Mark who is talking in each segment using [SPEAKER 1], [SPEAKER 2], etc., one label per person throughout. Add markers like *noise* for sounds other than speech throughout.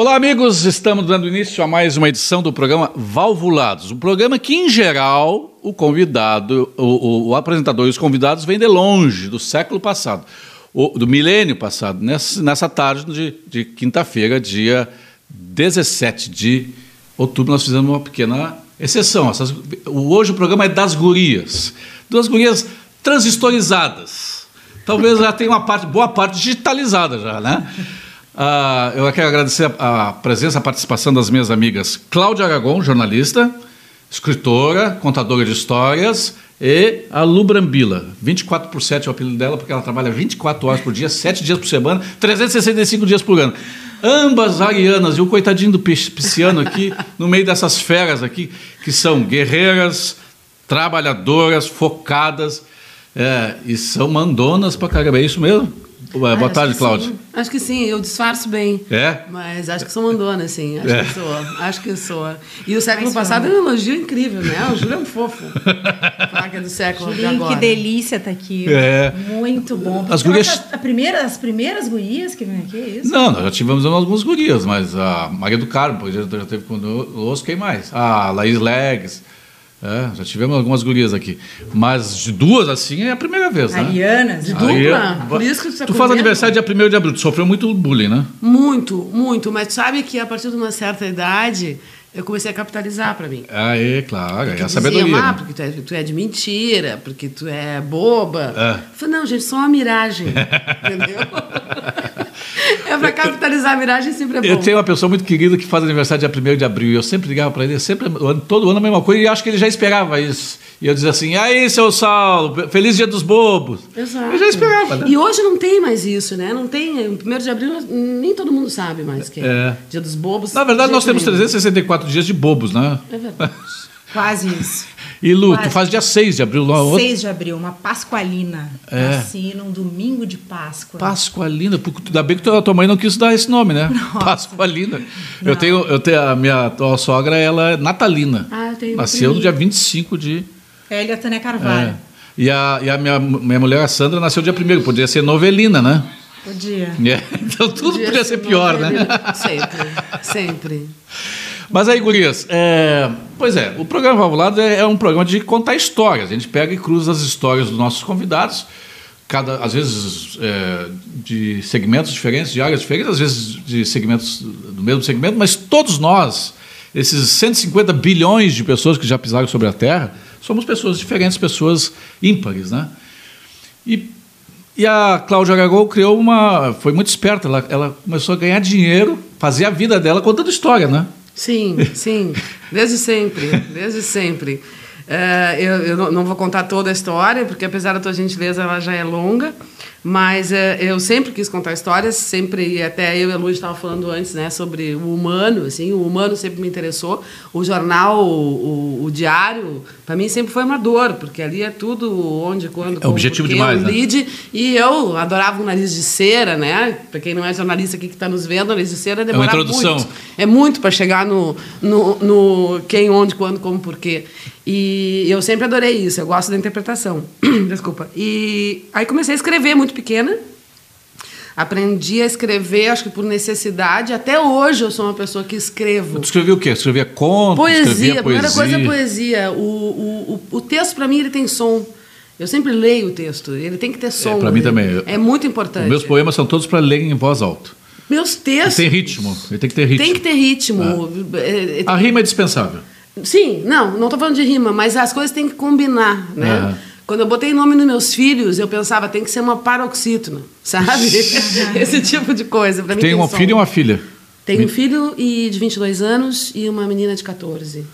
[SPEAKER 1] Olá, amigos. Estamos dando início a mais uma edição do programa Valvulados. Um programa que, em geral, o convidado, o, o, o apresentador e os convidados vêm de longe, do século passado, o, do milênio passado, nessa, nessa tarde de, de quinta-feira, dia 17 de outubro, nós fizemos uma pequena exceção. Essas, hoje o programa é das gurias. Duas gurias transistorizadas. Talvez já tenha uma parte, boa parte digitalizada já, né? Uh, eu quero agradecer a, a, presença, a participação das minhas amigas Cláudia Aragon, jornalista, escritora, contadora de histórias, e a Lu Brambila. 24 por 7 é o apelido dela, porque ela trabalha 24 horas por dia, 7 dias por semana, 365 dias por ano. Ambas arianas, e o coitadinho do pisciano aqui, *laughs* no meio dessas feras aqui, que são guerreiras, trabalhadoras, focadas, é, e são mandonas pra caramba. É isso mesmo? Boa ah, tarde, Cláudia.
[SPEAKER 2] Acho que sim, eu disfarço bem.
[SPEAKER 1] É?
[SPEAKER 2] Mas acho que sou mandona, sim. Acho é. que sou. Acho que sou. E o século passado é um elogio incrível, né? O Júlio é um fofo. *laughs* Placa do século
[SPEAKER 3] Julinho,
[SPEAKER 2] de agora.
[SPEAKER 3] que delícia tá aqui.
[SPEAKER 1] É.
[SPEAKER 3] Muito bom.
[SPEAKER 1] As gurias...
[SPEAKER 3] A primeira, as primeiras gurias que vem aqui, é isso?
[SPEAKER 1] Não, nós já tivemos algumas gurias, mas a Maria do Carmo já, já teve conosco, quem mais? A Laís Legs. É, já tivemos algumas gurias aqui. Mas de duas assim é a primeira vez, né?
[SPEAKER 3] Arianas,
[SPEAKER 2] de dupla. Ariana. Por isso que
[SPEAKER 1] você tá Tu faz aniversário dia 1 de abril, tu sofreu muito bullying, né?
[SPEAKER 2] Muito, muito. Mas sabe que a partir de uma certa idade eu comecei a capitalizar para mim.
[SPEAKER 1] Ah, é, claro, é a sabedoria. Diziam,
[SPEAKER 2] ah, né? porque tu é, tu é, de mentira, porque tu é boba. É. Eu falei, não, gente, só uma miragem. *laughs* entendeu? é para capitalizar a miragem sempre é bom.
[SPEAKER 1] Eu tenho uma pessoa muito querida que faz aniversário dia 1 de abril e eu sempre ligava para ele, sempre, todo ano a mesma coisa, e acho que ele já esperava isso. E eu dizia assim: aí, seu Saulo, feliz dia dos bobos.
[SPEAKER 2] Exato.
[SPEAKER 1] Eu já esperava, né?
[SPEAKER 2] E hoje não tem mais isso, né? Não tem. O primeiro de abril nem todo mundo sabe mais que é, é. dia dos bobos.
[SPEAKER 1] Na verdade, nós temos 364 dias de bobos,
[SPEAKER 2] né? É verdade. *laughs*
[SPEAKER 3] Quase isso.
[SPEAKER 1] E Lu, Quase. tu faz dia 6 de abril lá?
[SPEAKER 3] 6 de abril, uma Pascualina. É. Nasci num domingo de Páscoa.
[SPEAKER 1] Pascualina, ainda bem que tua, tua mãe não quis dar esse nome, né? Nossa. Pascualina. Eu tenho, eu tenho a minha tua sogra, ela é natalina.
[SPEAKER 2] Ah, eu tenho.
[SPEAKER 1] Nasceu no dia 25 de
[SPEAKER 3] Hélia Tânia Carvalho. É.
[SPEAKER 1] E a, e a minha, minha mulher, a Sandra, nasceu dia primeiro. Podia ser novelina, né?
[SPEAKER 3] Podia. *laughs*
[SPEAKER 1] É. Então tudo podia, podia ser, ser pior, né? *laughs*
[SPEAKER 2] Sempre, sempre.
[SPEAKER 1] Mas aí, gurias, é, pois é, o programa Valvulado é, é, um programa de contar histórias. A gente pega e cruza as histórias dos nossos convidados, cada, às vezes é, de segmentos diferentes, de áreas diferentes, às vezes de segmentos do mesmo segmento, mas todos nós, esses 150 bilhões de pessoas que já pisaram sobre a Terra, somos pessoas diferentes, pessoas ímpares, né? E, e a Cláudia Aragão criou uma... foi muito esperta, ela, ela começou a ganhar dinheiro, fazer a vida dela contando história, né?
[SPEAKER 2] Sim, sim, desde sempre, desde sempre. É, eu, eu não vou contar toda a história, porque apesar da tua gentileza, ela já é longa. Mas é, eu sempre quis contar histórias, sempre, e até eu e a Lu estava falando antes, né, sobre o humano, assim, o humano sempre me interessou. O jornal, o, o, o diário, para mim sempre foi uma dor, porque ali é tudo onde, quando,
[SPEAKER 1] é como, objetivo porque, demais,
[SPEAKER 2] né? lead, e eu adorava o nariz de cera, né? Para quem não é jornalista aqui que está nos vendo, o nariz de cera demora
[SPEAKER 1] é uma introdução.
[SPEAKER 2] muito. É muito para chegar no, no, no quem, onde, quando, como, porquê. E eu sempre adorei isso, eu gosto da interpretação. *clears throat* Desculpa. E aí comecei a escrever muito pequena. Aprendi a escrever, acho que por necessidade. Até hoje eu sou uma pessoa que escrevo.
[SPEAKER 1] Tu escrevia o quê? Escrevia contos?
[SPEAKER 2] Poesia. A primeira coisa é poesia. O, o, o, o texto, para mim, ele tem som. Eu sempre leio o texto. Ele tem que ter som.
[SPEAKER 1] É, para mim também.
[SPEAKER 2] É muito importante.
[SPEAKER 1] Os meus poemas são todos para ler em voz alta.
[SPEAKER 2] Meus textos.
[SPEAKER 1] Ele tem ritmo. Ele tem que ter ritmo.
[SPEAKER 2] Tem que ter ritmo.
[SPEAKER 1] É. A rima é dispensável.
[SPEAKER 2] Sim, não, não estou falando de rima, mas as coisas têm que combinar, né? É. Quando eu botei nome nos meus filhos, eu pensava, tem que ser uma paroxítona, sabe? *laughs* Esse tipo de coisa. Pra
[SPEAKER 1] mim tem, tem um filho e uma filha?
[SPEAKER 2] Tenho um filho e de 22 anos e uma menina de 14.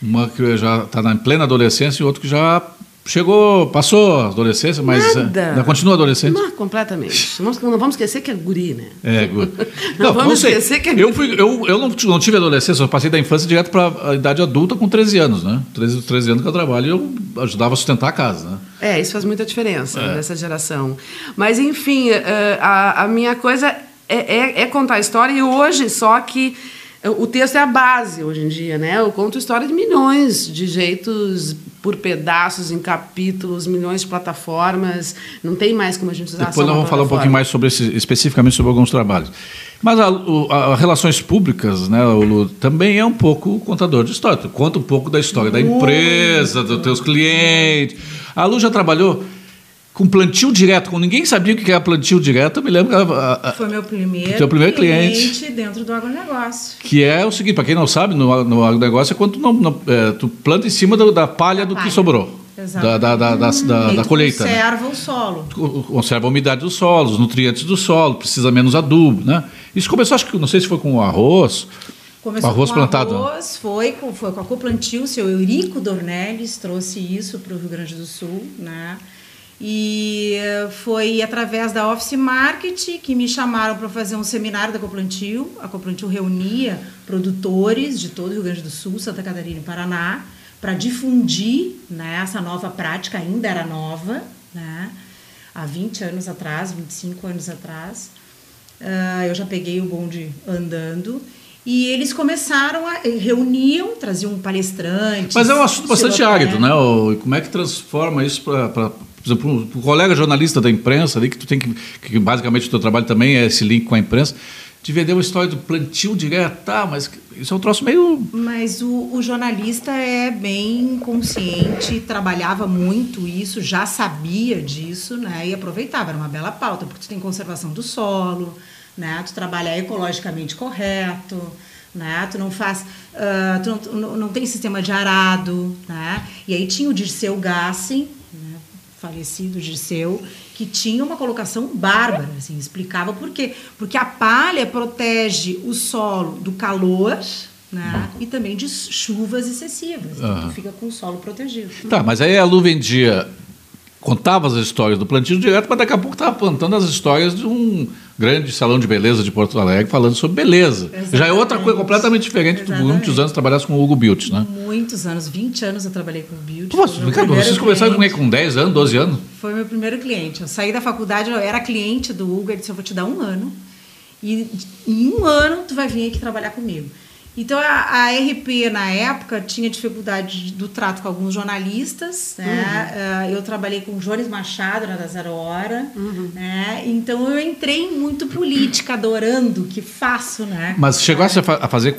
[SPEAKER 1] Uma que já está na plena adolescência e outro que já Chegou, passou a adolescência, mas
[SPEAKER 2] Nada.
[SPEAKER 1] ainda continua adolescente?
[SPEAKER 2] Não, completamente. Não vamos esquecer que é guri, né?
[SPEAKER 1] É, guri. *laughs*
[SPEAKER 2] não, não, vamos não esquecer que é guri.
[SPEAKER 1] Eu, fui, eu, eu não, não tive adolescência, eu passei da infância direto para a idade adulta com 13 anos, né? 13, 13 anos que eu trabalho e eu ajudava a sustentar a casa, né?
[SPEAKER 2] É, isso faz muita diferença é. nessa geração. Mas, enfim, eh, a, a minha coisa é, é, é contar a história e hoje, só que o texto é a base hoje em dia, né? Eu conto história de milhões de jeitos por pedaços, em capítulos, milhões de plataformas. Não tem mais como a gente usar
[SPEAKER 1] Depois nós vamos falar um pouquinho mais sobre esse, especificamente sobre alguns trabalhos. Mas a, a, a relações públicas, né, Lu, também é um pouco contador de história. Tu conta um pouco da história Muito. da empresa, dos teus clientes. A Lu já trabalhou com plantio direto, com ninguém sabia o que era plantio direto, eu me lembro que
[SPEAKER 3] ela, Foi meu primeiro, teu primeiro cliente, cliente dentro do agronegócio.
[SPEAKER 1] Que é o seguinte, para quem não sabe, no, no agronegócio é quando tu, não, é, tu planta em cima do, da palha da do palha. que sobrou. Da, da, da, da, da, da colheita.
[SPEAKER 3] Né? Conserva né? o solo.
[SPEAKER 1] Conserva a umidade do solo, os nutrientes do solo, precisa menos adubo. Né? Isso começou, acho que não sei se foi com o arroz.
[SPEAKER 3] Começou arroz com plantado. arroz, foi com, foi com a Coplantio, o seu Eurico Dornelles trouxe isso para o Rio Grande do Sul. Né? E eh, foi através da Office Marketing que me chamaram para fazer um seminário da Coplantio. A Coplantio reunia produtores de todo o Rio Grande do Sul, Santa Catarina e Paraná para difundir né, essa nova prática, ainda era nova, né, há 20 anos atrás, 25 anos atrás. Uh, eu já peguei o bonde andando. E eles começaram a. reuniam, traziam palestrantes.
[SPEAKER 1] Mas é um assunto bastante árido, né? Como é que transforma isso para por exemplo, um colega jornalista da imprensa, ali, que tu tem que, que basicamente o teu trabalho também é esse link com a imprensa, de vender uma história do plantio direto, tá, mas isso é um troço meio.
[SPEAKER 3] Mas o, o, jornalista é bem consciente, trabalhava muito isso, já sabia disso, né? E aproveitava, era uma bela pauta, porque tu tem conservação do solo, né? Tu trabalha ecologicamente correto. Né? Tu não faz, uh, tu não, não, tem sistema de arado, né? E aí tinha o Dirceu Gassi, falecido Giseu, que tinha uma colocação bárbara, assim, explicava por quê. Porque a palha protege o solo do calor, né? E também de chuvas excessivas. Então, tu fica com o solo protegido.
[SPEAKER 1] Tá, mas aí a Lu vendia contava as histórias do plantio direto, mas daqui a pouco estava plantando as histórias de um grande salão de beleza de Porto Alegre falando sobre beleza. Exatamente. Já é outra coisa completamente diferente. Tu, muitos anos trabalhasse com o Hugo Bilt, né?
[SPEAKER 3] Muitos anos, 20 anos eu trabalhei com o Bilt.
[SPEAKER 1] Nossa, cara, vocês começaram com, com 10 anos, 12 anos?
[SPEAKER 3] Foi meu primeiro cliente. Eu saí da faculdade, eu era cliente do Hugo, ele disse, eu vou te dar um ano. E em um ano tu vai vir aqui trabalhar comigo. Então, a, a, RP, na época, tinha dificuldade do trato com alguns jornalistas. Né? Uhum. Uh, eu trabalhei com o Jones Machado, na da Zero Hora. Uhum. Né? Então, eu entrei muito política, adorando o que faço. Né?
[SPEAKER 1] Mas chegasse é. a fazer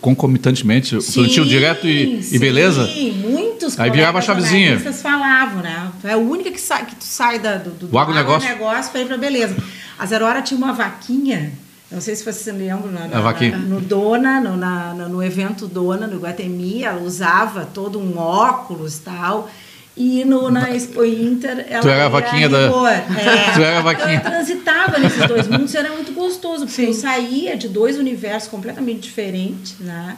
[SPEAKER 1] concomitantemente, sim, plantio direto e, sim, e beleza?
[SPEAKER 3] Sim, muitos
[SPEAKER 1] Aí virava a chavezinha.
[SPEAKER 3] Vocês falavam, né? Tu é a única que, sai, que tu sai da, do, do,
[SPEAKER 1] do agronegócio
[SPEAKER 3] para ir para beleza. A Zero Hora tinha uma vaquinha não sei se você lembra, na, na, na, no Dona, no, na, no evento Dona, no Guatemi, ela usava todo um óculos e tal. E no, na Expo Inter, ela
[SPEAKER 1] tu era a vaquinha da.
[SPEAKER 3] É, *laughs*
[SPEAKER 1] tu era a vaquinha.
[SPEAKER 3] Então, eu transitava nesses dois mundos, era muito gostoso, porque Sim. eu saía de dois universos completamente diferentes, né?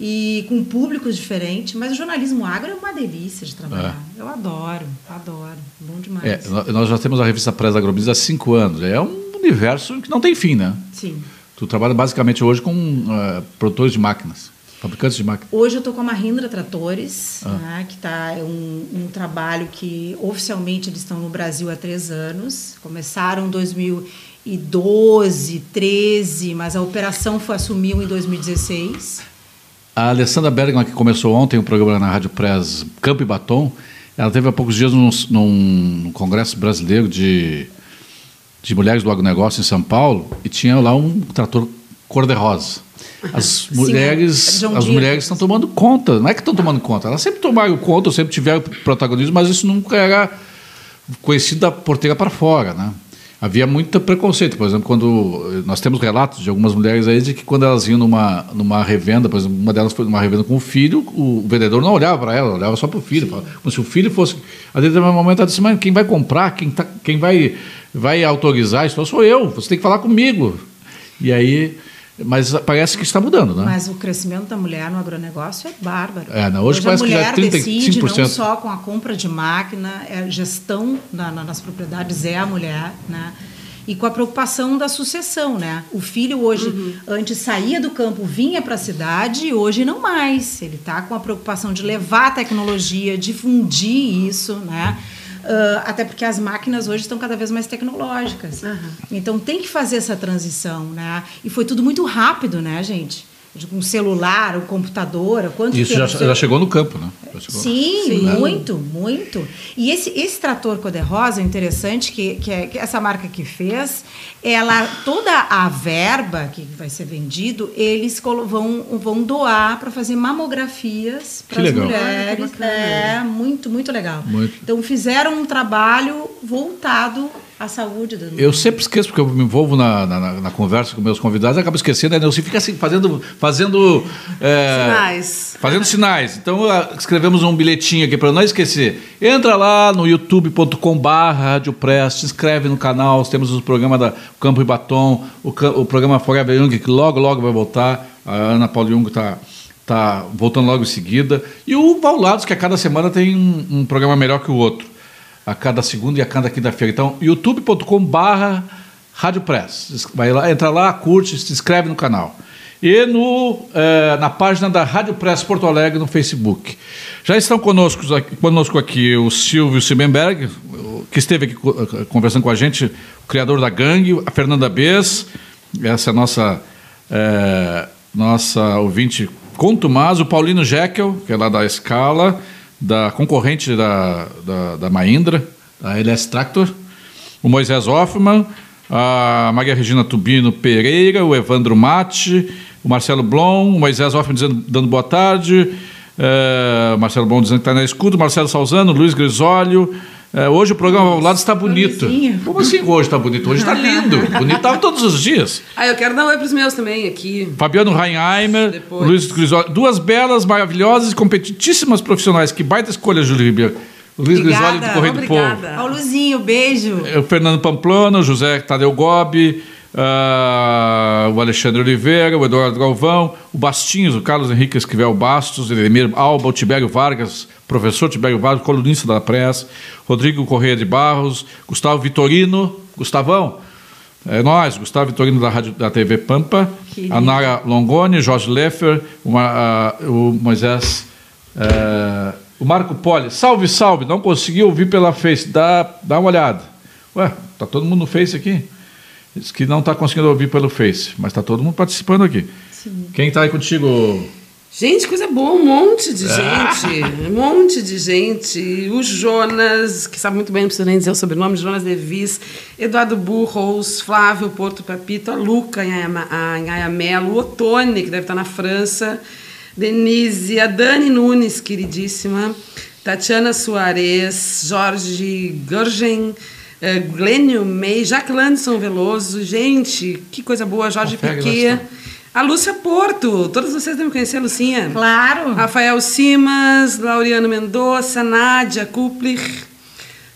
[SPEAKER 3] E com públicos diferentes, mas o jornalismo agro é uma delícia de trabalhar. É. Eu adoro, adoro. Bom demais.
[SPEAKER 1] É, nós já temos a revista Presa Agrobusiness há cinco anos. É um universo que não tem fim, né?
[SPEAKER 3] Sim.
[SPEAKER 1] Tu trabalha basicamente hoje com uh, produtores de máquinas, fabricantes de máquinas.
[SPEAKER 3] Hoje eu estou com a Mahindra Tratores, ah. né, que está é um, um, trabalho que oficialmente eles estão no Brasil há três anos. Começaram em 2012, 13, mas a operação foi assumiu em 2016.
[SPEAKER 1] A Alessandra Bergman, que começou ontem o programa na Rádio Press Campo e Batom, ela teve há poucos dias num, num congresso brasileiro de de mulheres do agronegócio em São Paulo e tinha lá um trator cor-de-rosa. As mulheres, é as mulheres estão tomando conta. Não é que estão tomando conta, elas sempre tomaram conta, sempre tiveram protagonismo, mas isso nunca era conhecido da porteira para fora, né? Havia muito preconceito, por exemplo, quando nós temos relatos de algumas mulheres aí de que quando elas iam numa, numa revenda, por exemplo, uma delas foi numa revenda com o filho, o vendedor não olhava para ela, olhava só para o filho, falava, como se o filho fosse. A determinado momento ela disse, mas quem vai comprar, quem, tá, quem vai vai autorizar isso? Sou eu, você tem que falar comigo. E aí. Mas parece que está mudando, né?
[SPEAKER 3] Mas o crescimento da mulher no agronegócio é bárbaro.
[SPEAKER 1] É, não, hoje, hoje parece
[SPEAKER 3] a mulher
[SPEAKER 1] que já é 35%.
[SPEAKER 3] decide não só com a compra de máquina, é gestão na, na, nas propriedades é a mulher, né? E com a preocupação da sucessão, né? O filho hoje, uhum. antes saía do campo, vinha para a cidade, e hoje não mais. Ele está com a preocupação de levar a tecnologia, difundir isso, né? Uh, até porque as máquinas hoje estão cada vez mais tecnológicas. Uhum. Então tem que fazer essa transição, né? E foi tudo muito rápido, né, gente? Um celular, um computador, quanto
[SPEAKER 1] Isso já, já, chegou no campo, né?
[SPEAKER 3] Sim, Sim, muito, muito. E esse, esse trator cor-de-rosa, interessante, que, que, é, que essa marca que fez, ela toda a verba que vai ser vendido, eles vão, vão doar para fazer mamografias para as mulheres. é muito, muito legal. Muito. Então fizeram um trabalho voltado a saúde do
[SPEAKER 1] Eu sempre esqueço, porque eu me envolvo na, na, na conversa com meus convidados, acabo esquecendo, né? Você fica assim, fazendo. fazendo
[SPEAKER 2] é, sinais.
[SPEAKER 1] Fazendo sinais. Então, escrevemos um bilhetinho aqui para não esquecer. Entra lá no youtube.com/barra Press, se inscreve no canal, temos o programa da Campo e Batom, o, o programa Forever Young, que logo, logo vai voltar. A Ana Paula Jung está tá voltando logo em seguida. E o Paulados, que a cada semana tem um, um programa melhor que o outro a cada segunda e a cada quinta-feira. Então, youtube.com/barra Rádio Press. Vai lá, entra lá, curte, se inscreve no canal. E no, eh, na página da Rádio Press Porto Alegre no Facebook. Já estão conosco, conosco aqui o Silvio Simenberg, que esteve aqui conversando com a gente, o criador da gangue, a Fernanda Bess, essa é a nossa, eh, nossa ouvinte contumaz, o Paulino Jekyll, que é lá da Escala, da concorrente da, da, da Mahindra, a LS Tractor, o Moisés Hoffman, a Maria Regina Tubino Pereira, o Evandro Mate, o Marcelo Blom, o Moisés Hoffman dizendo, dando boa tarde, é, Marcelo Blom dizendo que está na escuta, Marcelo Salzano, Luiz Grisólio, é, hoje o programa ao lado está bonito. Como assim hoje está bonito? Hoje está lindo. *laughs* bonito estava todos os dias.
[SPEAKER 2] Ah, eu quero dar um oi para os meus também aqui.
[SPEAKER 1] Fabiano Reinheimer, Luiz Grisoli. Duas belas, maravilhosas e competitíssimas profissionais. Que baita escolha, Júlio Ribeiro. Luiz Grisoli do Correio do Povo.
[SPEAKER 3] Ao Luzinho, beijo.
[SPEAKER 1] É, o Fernando Pamplona, o José Tadeu Gobi, Uh, o Alexandre Oliveira, o Eduardo Galvão, o Bastinhos, o Carlos Henrique Esquivel Bastos, Edemir Alba, o Tibério Vargas, professor Tibério Vargas, colunista da pressa, Rodrigo Correia de Barros, Gustavo Vitorino, Gustavão, é nós, Gustavo Vitorino da, Rádio, da TV Pampa, a Nara Longoni, Jorge Leffer, uma, uh, o Moisés, uh, o Marco Poli, salve, salve, não consegui ouvir pela Face, dá, dá uma olhada. Ué, tá todo mundo no Face aqui? Diz que não está conseguindo ouvir pelo Face, mas está todo mundo participando aqui. Sim. Quem está aí contigo?
[SPEAKER 2] Gente, coisa boa, um monte de ah. gente. Um monte de gente. O Jonas, que sabe muito bem, não precisa nem dizer o sobrenome, Jonas Devis, Eduardo Burros, Flávio Porto Papito, a Luca Anhaia Melo, o Otone, que deve estar na França, Denise, a Dani Nunes, queridíssima, Tatiana Soares, Jorge Gurgen, é, Glênio May, Jack Landson Veloso, gente, que coisa boa, Jorge Piquet. A Lúcia Porto, todos vocês devem conhecer a Lucinha.
[SPEAKER 3] Claro.
[SPEAKER 2] Rafael Simas, Laureano Mendonça, Nádia Kuplich,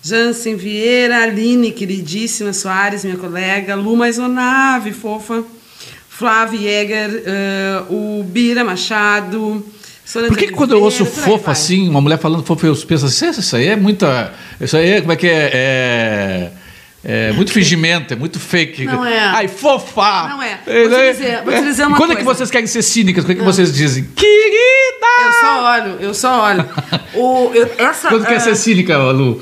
[SPEAKER 2] Jansen Vieira, Aline, queridíssima Soares, minha colega, Lu Maisonave, fofa, Flávio Jäger, uh, o Bira Machado,
[SPEAKER 1] por que, que quando eu ouço fofa assim, uma mulher falando fofa, eu penso assim, isso aí é muita. Isso aí é, como é que é? é... É muito fingimento, é muito fake.
[SPEAKER 2] Não é.
[SPEAKER 1] Ai, fofa!
[SPEAKER 2] Não é. Vou te dizer, vou te dizer uma
[SPEAKER 1] Quando
[SPEAKER 2] coisa.
[SPEAKER 1] é que vocês querem ser cínicas? Quando é que vocês dizem? Querida!
[SPEAKER 2] Eu só olho, eu só olho. *laughs* o, eu, essa,
[SPEAKER 1] Quando uh... quer ser cínica, Lu?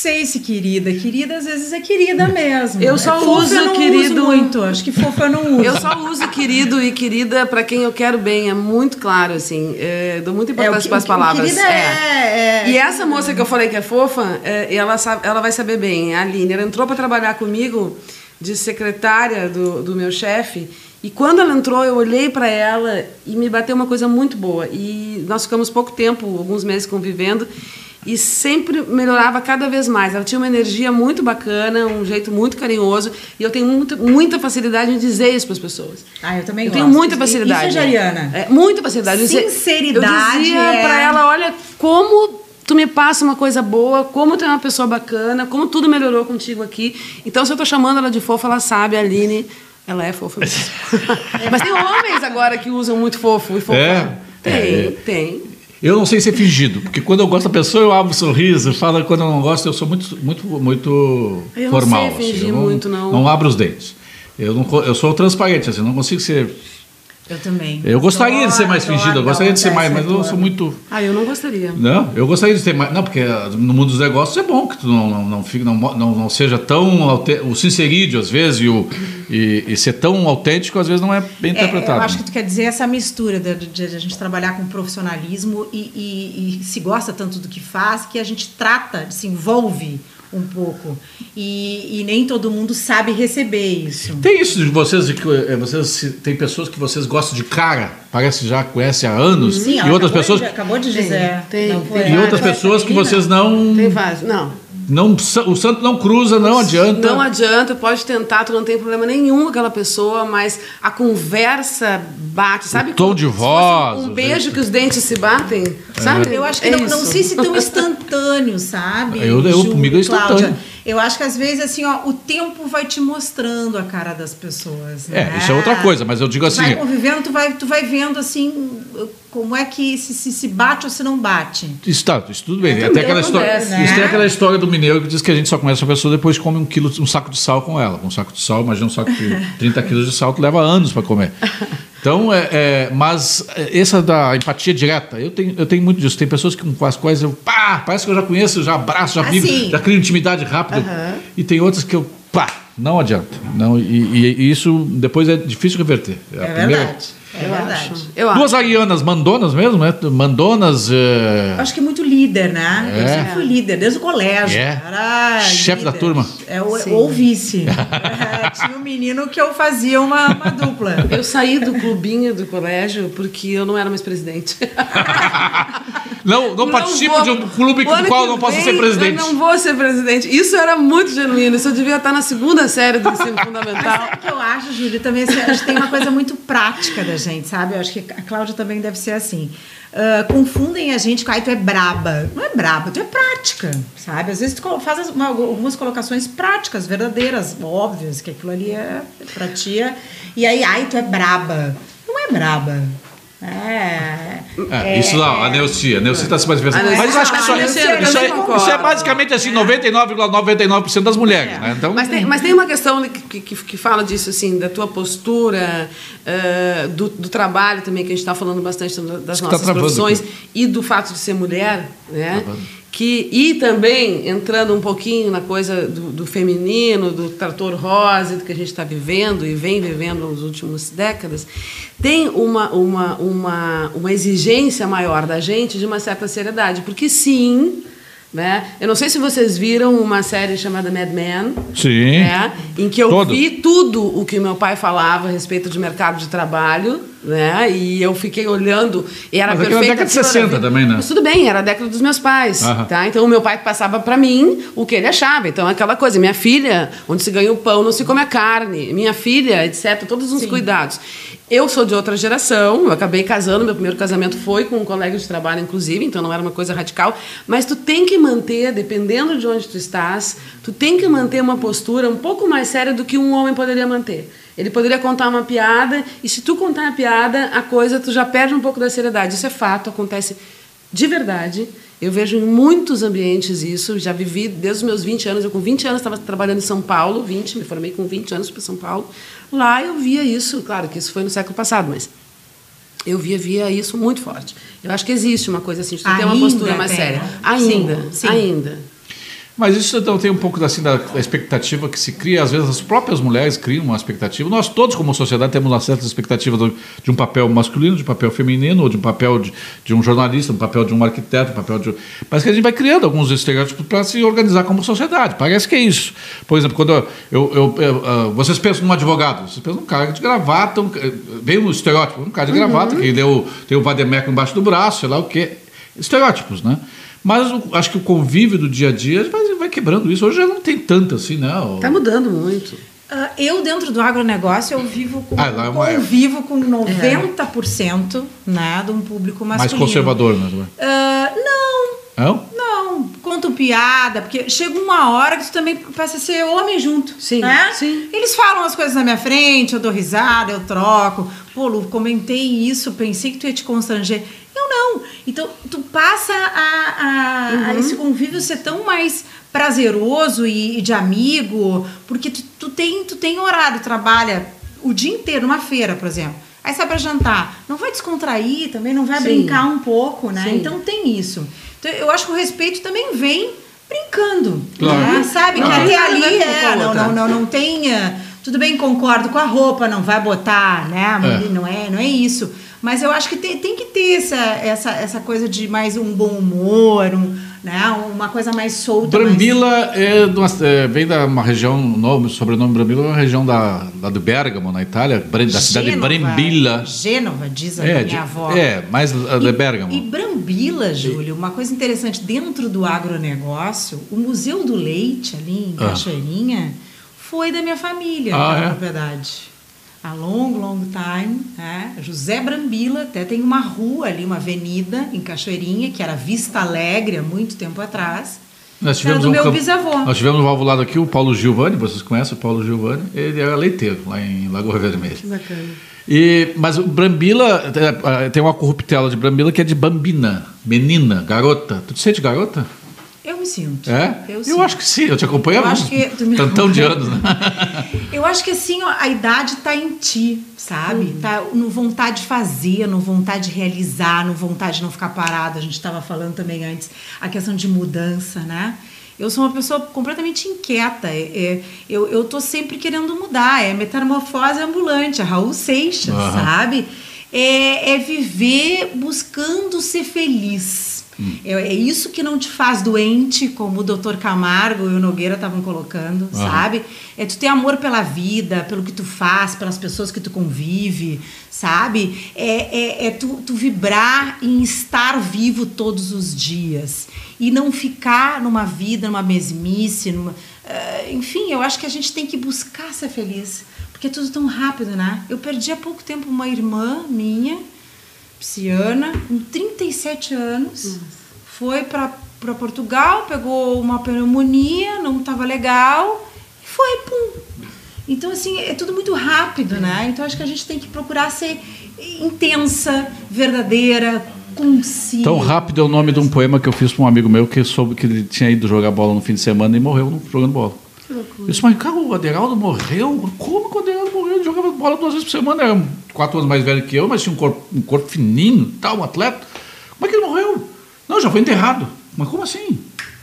[SPEAKER 3] Sei se querida. Querida às vezes é querida mesmo.
[SPEAKER 2] Eu só é, uso eu querido
[SPEAKER 3] uso muito. Acho que fofa eu não uso.
[SPEAKER 2] Eu só uso querido e querida para quem eu quero bem. É muito claro, assim. É, dou muita importância é, para as palavras.
[SPEAKER 3] Querida é.
[SPEAKER 2] é. E essa moça que eu falei que é fofa, é, ela, sabe, ela vai saber bem. A Aline, ela entrou para trabalhar comigo de secretária do, do meu chefe. E quando ela entrou, eu olhei para ela e me bateu uma coisa muito boa. E nós ficamos pouco tempo, alguns meses convivendo e sempre melhorava cada vez mais. Ela tinha uma energia muito bacana, um jeito muito carinhoso, e eu tenho muito, muita facilidade em dizer isso para as pessoas.
[SPEAKER 3] Ah, eu também
[SPEAKER 2] eu
[SPEAKER 3] gosto.
[SPEAKER 2] tenho muita facilidade.
[SPEAKER 3] Isso é Jariana.
[SPEAKER 2] É, muita facilidade.
[SPEAKER 3] Sinceridade.
[SPEAKER 2] Eu dizia é... para ela, olha como tu me passa uma coisa boa, como tu é uma pessoa bacana, como tudo melhorou contigo aqui. Então, se eu estou chamando ela de fofa, ela sabe, a Aline, ela é fofa mesmo. *laughs* Mas tem homens agora que usam muito fofo e fofa. É, tem, é, tem.
[SPEAKER 1] Eu não sei se é fingido, porque quando eu gosto da pessoa, eu abro um sorriso, falo quando eu não gosto, eu sou muito, muito, muito
[SPEAKER 2] eu
[SPEAKER 1] formal.
[SPEAKER 2] Não sei fingir assim, não, muito, não.
[SPEAKER 1] Não abro os dentes. Eu, não, eu sou transparente, assim, não consigo ser
[SPEAKER 3] Eu também.
[SPEAKER 1] Eu gostaria adoro, de ser mais fingido, eu gostaria de ser mais, mas eu sou muito.
[SPEAKER 2] Ah, eu não gostaria.
[SPEAKER 1] Não, eu gostaria de ter mais. Não, porque no mundo dos negócios é bom que tu não, não, não, fique, não, não, não seja tão. O sincerídeo, às vezes, e, o, e, e, ser tão autêntico, às vezes, não é bem interpretado.
[SPEAKER 3] É, eu acho que tu quer dizer essa mistura de, de, de a gente trabalhar com profissionalismo e, e, e se gosta tanto do que faz que a gente trata, se envolve um pouco. E, e, nem todo mundo sabe receber isso.
[SPEAKER 1] Tem isso de vocês, de que eh, vocês tem pessoas que vocês gostam de cara, parece já conhece há anos.
[SPEAKER 3] Sim,
[SPEAKER 1] e outras pessoas.
[SPEAKER 3] De, acabou de dizer.
[SPEAKER 2] Tem, tem,
[SPEAKER 1] tem, e outras pessoas que vocês não.
[SPEAKER 2] Tem vários. Não.
[SPEAKER 1] Não, o santo não cruza, não adianta.
[SPEAKER 2] Não adianta, pode tentar, tu não tem problema nenhum com aquela pessoa, mas a conversa bate, sabe?
[SPEAKER 1] O tom de voz.
[SPEAKER 2] Um beijo jeito. que os dentes se batem, é. sabe?
[SPEAKER 3] Eu acho que é não, não sei se tão *laughs* instantâneo, sabe?
[SPEAKER 1] Eu, eu comigo é instantâneo. Cláudia.
[SPEAKER 3] Eu acho que às vezes assim, ó, o tempo vai te mostrando a cara das pessoas. Né?
[SPEAKER 1] É, isso é outra coisa, mas eu digo assim. Tu
[SPEAKER 3] vai convivendo, tu vai, tu vai vendo assim como é que se, se, se bate ou se não bate.
[SPEAKER 1] Isso, tá, isso tudo bem. Até aquela história, né? Isso tem aquela história do mineiro que diz que a gente só conhece a pessoa depois come um quilo, um saco de sal com ela. Um saco de sal, imagina um saco de *laughs* 30 quilos de sal que leva anos para comer. Então, é, é, mas é, essa da empatia direta, eu tenho, eu tenho muito disso. Tem pessoas que, com as quais eu, pá, parece que eu já conheço, já abraço, já, vivo, ah, já crio intimidade rápida. Uhum. E tem outras que eu, pá, não adianta. Não, e, e, e isso depois é difícil reverter.
[SPEAKER 3] É, é primeira, verdade. É eu verdade. Acho.
[SPEAKER 1] Eu Duas arianas mandonas mesmo, né? Mandonas.
[SPEAKER 3] É... Acho que é muito líder, né? É. Eu sempre fui líder, desde o colégio.
[SPEAKER 1] É. Chefe da turma.
[SPEAKER 3] É, o, ou vice. *laughs* é, tinha um menino que eu fazia uma, uma, dupla.
[SPEAKER 2] Eu saí do clubinho do colégio porque eu não era mais presidente. *laughs*
[SPEAKER 1] não, não, não participo vou. de um clube com o qual eu não posso ser presidente.
[SPEAKER 2] Eu não vou ser presidente. Isso era muito genuíno. Isso eu devia estar na segunda série do ensino fundamental. Mas
[SPEAKER 3] sabe o que eu acho, Júlio? Também assim, acho que tem uma coisa muito prática da gente, sabe? Eu acho que a Cláudia também deve ser assim. Uh, confundem a gente com, ai, tu é braba. Não é braba, tu é prática, sabe? Às vezes tu faz uma, algumas colocações práticas, verdadeiras, óbvias, que aquilo ali é pra tia. E aí, ai, tu é braba. Não é braba. É,
[SPEAKER 1] é, isso lá, a Neucia. A Neucia está se manifestando. Mas acho que isso, isso, é, isso é basicamente assim, 99,99% ,99 das mulheres. É. Né?
[SPEAKER 2] Então, mas, tem, mas tem uma questão que, que, que fala disso, assim, da tua postura, uh, do, do, trabalho também, que a gente está falando bastante das nossas tá profissões, aqui. e do fato de ser mulher, né? Travando que e também entrando um pouquinho na coisa do, do feminino, do trator rosa, do que a gente está vivendo e vem vivendo nas últimas décadas, tem uma, uma, uma, uma exigência maior da gente de uma certa seriedade, porque sim, né? Eu não sei se vocês viram uma série chamada Mad Men.
[SPEAKER 1] Sim.
[SPEAKER 2] Né? Em que eu Todo. vi tudo o que meu pai falava a respeito de mercado de trabalho. Né? E eu fiquei olhando. E era
[SPEAKER 1] Mas perfeita. Era década de 60 também, né?
[SPEAKER 2] Mas tudo bem, era a década dos meus pais. Tá? Então o meu pai passava para mim o que ele achava. Então aquela coisa, minha filha, onde se ganha o pão, não se come a carne. Minha filha, etc. Todos os cuidados. Eu sou de outra geração, eu acabei casando, meu primeiro casamento foi com um colega de trabalho, inclusive, então não era uma coisa radical. Mas tu tem que manter, dependendo de onde tu estás, tu tem que manter uma postura um pouco mais séria do que um homem poderia manter. Ele poderia contar uma piada, e se tu contar a piada, a coisa tu já perde um pouco da seriedade. Isso é fato, acontece de verdade. Eu vejo em muitos ambientes isso, já vivi desde os meus 20 anos. Eu, com 20 anos, estava trabalhando em São Paulo, 20, me formei com 20 anos para São Paulo. Lá eu via isso, claro que isso foi no século passado, mas eu via, via isso muito forte. Eu acho que existe uma coisa assim, de ter uma postura mais séria. Ainda, sim, sim. ainda.
[SPEAKER 1] Mas isso então tem um pouco assim, da, da, expectativa que se cria, às vezes as próprias mulheres criam uma expectativa. Nós todos, como sociedade, temos uma certa expectativa do, de um papel masculino, de um papel feminino, ou de um papel de, de um jornalista, um papel de um arquiteto, um papel de. Mas que a gente vai criando alguns estereótipos para se organizar como sociedade. Parece que é isso. Por exemplo, quando eu, eu, eu, eu uh, vocês pensam num advogado, vocês pensam num cara de gravata, um, bem no estereótipo, um cara de gravata, uhum. que deu, tem o vademeco embaixo do braço, sei lá o quê. Estereótipos, né? Mas acho que o convívio do dia a dia vai, vai quebrando isso. Hoje já não tem tanto assim, né?
[SPEAKER 2] Está mudando muito.
[SPEAKER 3] Uh, eu, dentro do agronegócio, eu vivo com, ah, é uma... convivo com 90% é. né, de um público masculino.
[SPEAKER 1] Mais conservador, né?
[SPEAKER 3] Uh, não.
[SPEAKER 1] Não?
[SPEAKER 3] Não. Contam piada, porque chega uma hora que tu também passa a ser homem junto.
[SPEAKER 2] Sim,
[SPEAKER 3] né?
[SPEAKER 2] sim.
[SPEAKER 3] Eles falam as coisas na minha frente, eu dou risada, eu troco. Pô, Lu, comentei isso, pensei que tu ia te constranger. Não. Então, tu passa a, a, uhum. a esse convívio ser tão mais prazeroso e, e de amigo, porque tu, tu, tem, tu tem horário, trabalha o dia inteiro numa feira, por exemplo. Aí sai para jantar, não vai descontrair também, não vai Sim. brincar um pouco, né? Sim. Então tem isso. Então, eu acho que o respeito também vem brincando, claro. né? Sabe claro. que até ali é, não, não, não, não tenha tudo bem, concordo com a roupa, não vai botar, né? É. Não é, não é isso. Mas eu acho que tem, tem que ter essa, essa, essa coisa de mais um bom humor, um, né? uma coisa mais solta.
[SPEAKER 1] Brambila mais... é, uma, é, vem da uma região, o nome, sobrenome Brambila é uma região da, da do Bergamo, na Itália, da Gênova, cidade de Brambila.
[SPEAKER 3] Gênova, diz a é, minha
[SPEAKER 1] de,
[SPEAKER 3] avó.
[SPEAKER 1] É, mais de Bergamo.
[SPEAKER 3] E Brambila, Júlio, uma coisa interessante, dentro do agronegócio, o Museu do Leite, ali em ah. Cachoeirinha, ah foi da minha família, ah, é? propriedade. A long, long time, né? José Brambila, até tem uma rua ali, uma avenida em Cachoeirinha, que era Vista Alegre há muito tempo atrás.
[SPEAKER 1] Nós tivemos um
[SPEAKER 3] meu bisavô.
[SPEAKER 1] Nós tivemos um valvulado aqui, o Paulo Giovanni, vocês conhecem o Paulo Giovanni? Ele era leiteiro lá em Lagoa Vermelha.
[SPEAKER 2] Que bacana.
[SPEAKER 1] E, mas o Brambila, é, é, tem uma corruptela de Brambila que é de bambina, menina, garota. Tu te sente garota?
[SPEAKER 3] Eu me sinto.
[SPEAKER 1] É? Eu, eu acho que sim, eu te acompanho há tantão de anos. Né? *laughs*
[SPEAKER 3] eu acho que assim, ó, a idade está em ti, sabe? Uhum. Tá no vontade de fazer, no vontade de realizar, no vontade de não ficar parado. A gente estava falando também antes a questão de mudança, né? Eu sou uma pessoa completamente inquieta. É, é, eu, eu tô sempre querendo mudar. É metamorfose ambulante, a Raul Seixas, uhum. sabe? É, é viver buscando ser feliz é, é, isso que não te faz doente, como o doutor Camargo e o Nogueira estavam colocando, uhum. sabe? É tu ter amor pela vida, pelo que tu faz, pelas pessoas que tu convive, sabe? É, é, é tu, tu vibrar em estar vivo todos os dias e não ficar numa vida, numa mesmice, numa, uh, enfim, eu acho que a gente tem que buscar ser feliz, porque é tudo tão rápido, né? Eu perdi há pouco tempo uma irmã minha Psiana, com 37 anos, Nossa. foi para Portugal, pegou uma pneumonia, não estava legal, e foi, pum. Então, assim, é tudo muito rápido, né? Então, acho que a gente tem que procurar ser intensa, verdadeira, concisa.
[SPEAKER 1] Tão rápido é o nome de um poema que eu fiz para um amigo meu que soube que ele tinha ido jogar bola no fim de semana e morreu jogando bola. Que loucura. Eu disse, mas cara, o Aderaldo morreu? Como que o Aderaldo morreu? Jogava bola duas vezes por semana, era quatro anos mais velho que eu, mas tinha um corpo, um corpo fininho, tal, um atleta. Como é que ele morreu? Não, já foi enterrado. Mas como assim?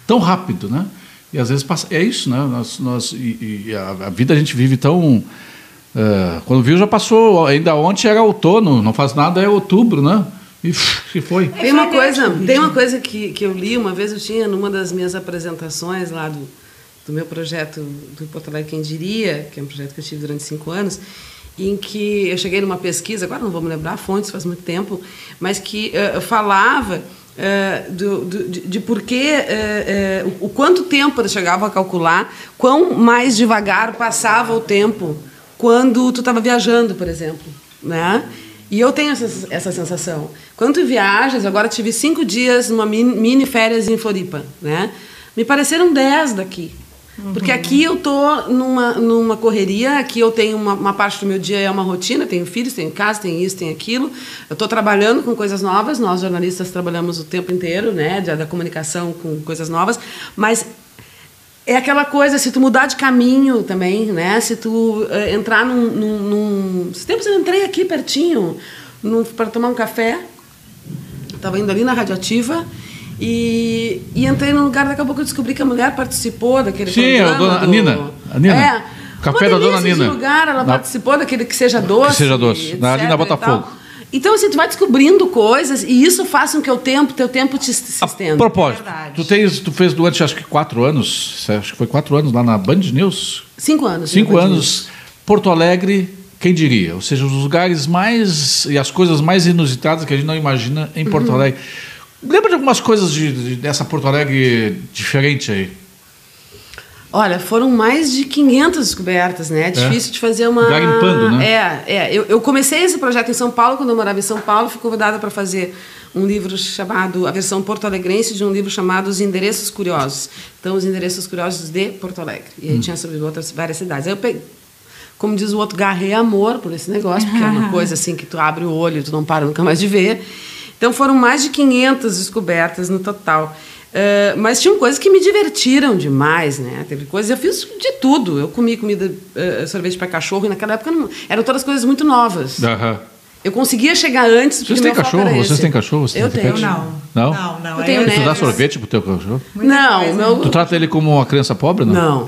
[SPEAKER 1] Tão rápido, né? E às vezes passa, é isso, né? Nós, nós, e, e a, a, vida a gente vive tão. Uh, quando viu, já passou. Ainda ontem era outono, não faz nada, é outubro, né? E foi.
[SPEAKER 2] Tem uma coisa, tem uma coisa que, que eu li uma vez, eu tinha numa das minhas apresentações lá do, do meu projeto do Porto Alegre Quem Diria, que é um projeto que eu tive durante cinco anos, em que eu cheguei numa pesquisa, agora não vou me lembrar a fonte, faz muito tempo, mas que uh, falava uh, do, do, de, de por que, uh, o quanto tempo eles chegavam a calcular, quão mais devagar passava o tempo quando tu estava viajando, por exemplo, né? E eu tenho essa, essa sensação. Quando tu viajas, agora tive cinco dias numa mini, mini férias em Floripa, né? Me pareceram dez daqui. Porque aqui eu tô numa, numa correria, aqui eu tenho uma, uma, parte do meu dia é uma rotina, tenho filhos, tenho casa, tenho isso, tenho aquilo. Eu estou trabalhando com coisas novas, nós jornalistas trabalhamos o tempo inteiro, né, da, da comunicação com coisas novas, mas é aquela coisa, se tu mudar de caminho também, né, se tu uh, entrar num, num, num... Esse tempo eu entrei aqui pertinho para tomar um café, estava indo ali na Radioativa, e, e entrei no lugar, daqui a pouco eu descobri que a mulher participou daquele
[SPEAKER 1] Sim, a dona do... Nina. A Nina. É. Café da dona Nina.
[SPEAKER 2] lugar, ela na... participou daquele que seja doce.
[SPEAKER 1] Que seja doce. Na, ali na Botafogo.
[SPEAKER 2] Então, assim, tu vai descobrindo coisas e isso faz com que o tempo, teu tempo te se estenda. A
[SPEAKER 1] propósito, tu, tens, tu fez durante, acho que quatro anos, acho que foi quatro anos lá na Band News?
[SPEAKER 2] Cinco anos.
[SPEAKER 1] Cinco anos. Porto Alegre, quem diria? Ou seja, os lugares mais e as coisas mais inusitadas que a gente não imagina em Porto uhum. Alegre. Lembra de algumas coisas de, de, dessa Porto Alegre diferente aí?
[SPEAKER 2] Olha, foram mais de 500 descobertas, né? É, é difícil de fazer uma.
[SPEAKER 1] Garimpando, né?
[SPEAKER 2] É, é. Eu, eu, comecei esse projeto em São Paulo, quando eu morava em São Paulo, fui convidada para fazer um livro chamado, a versão porto-alegrense de um livro chamado Os Endereços Curiosos. Então, os Endereços Curiosos de Porto Alegre. E aí hum. tinha sobre outras várias cidades. Aí eu peguei, como diz o outro, garrei amor por esse negócio, porque é uma coisa assim que tu abre o olho e tu não para nunca mais de ver. Então foram mais de 500 descobertas no total. Uh, mas tinham coisas que me divertiram demais, né? Teve coisas, eu fiz de tudo. Eu comi comida, uh, sorvete para cachorro, e naquela época não, eram todas coisas muito novas.
[SPEAKER 1] Uhum.
[SPEAKER 2] Eu conseguia chegar antes.
[SPEAKER 1] Vocês têm cachorro? Vocês têm cachorro? Você
[SPEAKER 2] eu
[SPEAKER 1] tem
[SPEAKER 2] tenho.
[SPEAKER 1] pet?
[SPEAKER 3] Não.
[SPEAKER 1] Não?
[SPEAKER 3] Não, não.
[SPEAKER 2] Eu tenho
[SPEAKER 3] é-
[SPEAKER 1] Tu dá
[SPEAKER 2] Neves.
[SPEAKER 1] sorvete pro teu cachorro?
[SPEAKER 3] Muita
[SPEAKER 2] Não,
[SPEAKER 3] coisa.
[SPEAKER 2] meu.
[SPEAKER 1] Tu trata ele como uma criança pobre, não?
[SPEAKER 2] Não,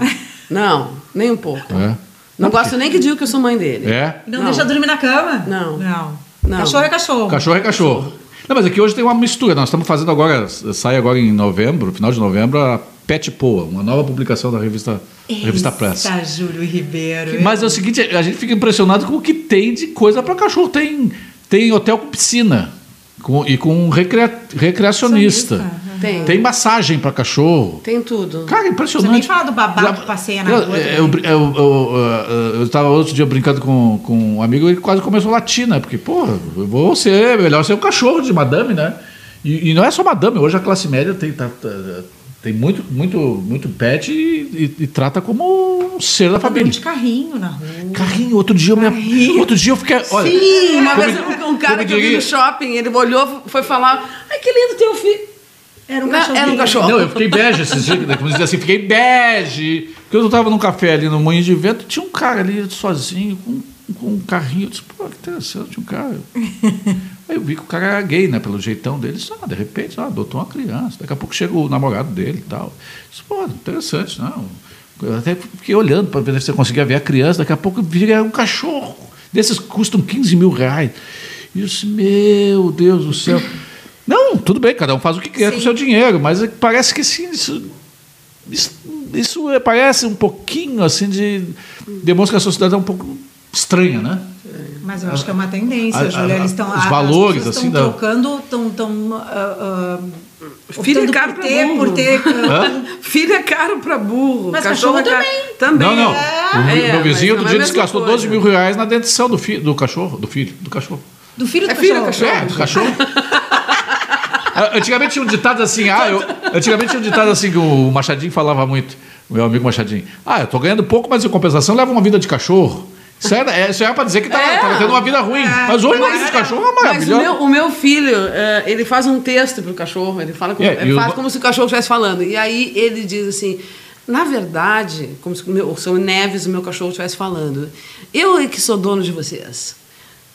[SPEAKER 2] não, nem um pouco.
[SPEAKER 1] É.
[SPEAKER 2] Não gosto nem que diga que eu sou mãe dele.
[SPEAKER 1] É?
[SPEAKER 3] Não,
[SPEAKER 2] Não.
[SPEAKER 3] deixa dormir na cama?
[SPEAKER 2] Não.
[SPEAKER 3] Não.
[SPEAKER 2] Não.
[SPEAKER 3] Cachorro é cachorro.
[SPEAKER 1] Cachorro é cachorro. Não, mas aqui hoje tem uma mistura. Nós estamos fazendo agora, sai agora em novembro, final de novembro, a Pet Poa, uma nova publicação da revista, revista Press.
[SPEAKER 3] Eita, Júlio Ribeiro.
[SPEAKER 1] Mas é o seguinte, a gente fica impressionado com o que tem de coisa para cachorro. Tem, tem hotel com piscina com- e com recrea- recreacionista.
[SPEAKER 2] Tem.
[SPEAKER 1] Tem massagem para cachorro.
[SPEAKER 2] Tem tudo.
[SPEAKER 1] Cara,
[SPEAKER 3] Você
[SPEAKER 1] impressionante.
[SPEAKER 3] nem fala do babá que passeia na
[SPEAKER 1] eu,
[SPEAKER 3] rua.
[SPEAKER 1] eu, eu estava outro dia brincando com, com um amigo e ele quase começou a latir, né? Porque, pô, eu vou ser, melhor ser um cachorro de madame, né? E, e não é só madame, hoje a classe média tem, tá- tá- tem muito, muito, muito pet e, e- e trata como um ser da
[SPEAKER 3] Tá
[SPEAKER 1] família.
[SPEAKER 3] de carrinho na rua.
[SPEAKER 1] Carrinho, outro dia eu me. Outro dia eu fiquei. Olha,
[SPEAKER 2] Sim, uma vez um cara que eu vi no shopping, ele olhou, foi falar: Ai, que lindo teu filho.
[SPEAKER 3] Era um cachorro.
[SPEAKER 2] era um cachorro.
[SPEAKER 1] Não, eu fiquei bege esses dias, né? como dizer assim, fiquei bege. Porque eu estava num café ali no Moinho de Vento, tinha um cara ali sozinho, com, com um carrinho. Eu disse, pô, que interessante, um cara. *laughs* Aí eu vi que o cara era gay, né? Pelo jeitão dele. Disse, ah, de repente, ah, adotou uma criança. Daqui a pouco chega o namorado dele e tal. Eu disse, pô, interessante, não. Eu até fiquei olhando para ver se você conseguia ver a criança. Daqui a pouco vira um cachorro. Desses custam 15 mil reais. E eu disse, meu Deus do céu. Não, tudo bem, cada um faz o que quer com o seu dinheiro, mas parece que sim, isso, isso, isso é- parece um pouquinho assim de. demonstra que a sociedade é um pouco estranha, né?
[SPEAKER 3] Mas eu acho que é uma tendência,
[SPEAKER 1] A-
[SPEAKER 3] Júlia.
[SPEAKER 1] a-
[SPEAKER 3] Eles estão.
[SPEAKER 1] os valores,
[SPEAKER 3] pessoas
[SPEAKER 1] assim,
[SPEAKER 3] Estão
[SPEAKER 1] da-
[SPEAKER 3] trocando, estão. estão ah, ah,
[SPEAKER 2] Filho é caro
[SPEAKER 3] ter,
[SPEAKER 2] burro.
[SPEAKER 3] por ter. *laughs*
[SPEAKER 2] Filho é caro pra burro.
[SPEAKER 3] Mas
[SPEAKER 2] cachorro,
[SPEAKER 3] cachorro
[SPEAKER 2] é caro. Também.
[SPEAKER 1] Não, não.
[SPEAKER 2] É,
[SPEAKER 1] o meu-
[SPEAKER 2] é,
[SPEAKER 1] meu vizinho outro
[SPEAKER 2] é
[SPEAKER 1] dia
[SPEAKER 2] a
[SPEAKER 1] disse que
[SPEAKER 2] mesma
[SPEAKER 1] gastou
[SPEAKER 2] coisa.
[SPEAKER 1] 12 mil reais na dentição do, fi, do cachorro, do filho, do cachorro.
[SPEAKER 3] do filho do
[SPEAKER 2] É filho do
[SPEAKER 3] cachorro.
[SPEAKER 2] cachorro.
[SPEAKER 1] É, do cachorro. *laughs* Ah, Antigamente tinha um ditado assim, ah, eu, antigamente tinha um ditado assim que o Machadinho falava muito, meu amigo Machadinho. Ah, eu tô ganhando pouco, mas em compensação levo uma vida de cachorro. Isso é, isso era pra dizer que tava,
[SPEAKER 2] É.
[SPEAKER 1] tendo uma vida ruim. Mas hoje uma vida de cachorro é
[SPEAKER 2] Mas o meu, o meu filho, eh, ele faz um texto pro cachorro, ele fala como,
[SPEAKER 1] É,
[SPEAKER 2] ele
[SPEAKER 1] e o-
[SPEAKER 2] faz como se o cachorro estivesse falando. E aí ele diz assim, na verdade, como se o, meu, o seu Neves, o meu cachorro, estivesse falando, eu é que sou dono de vocês.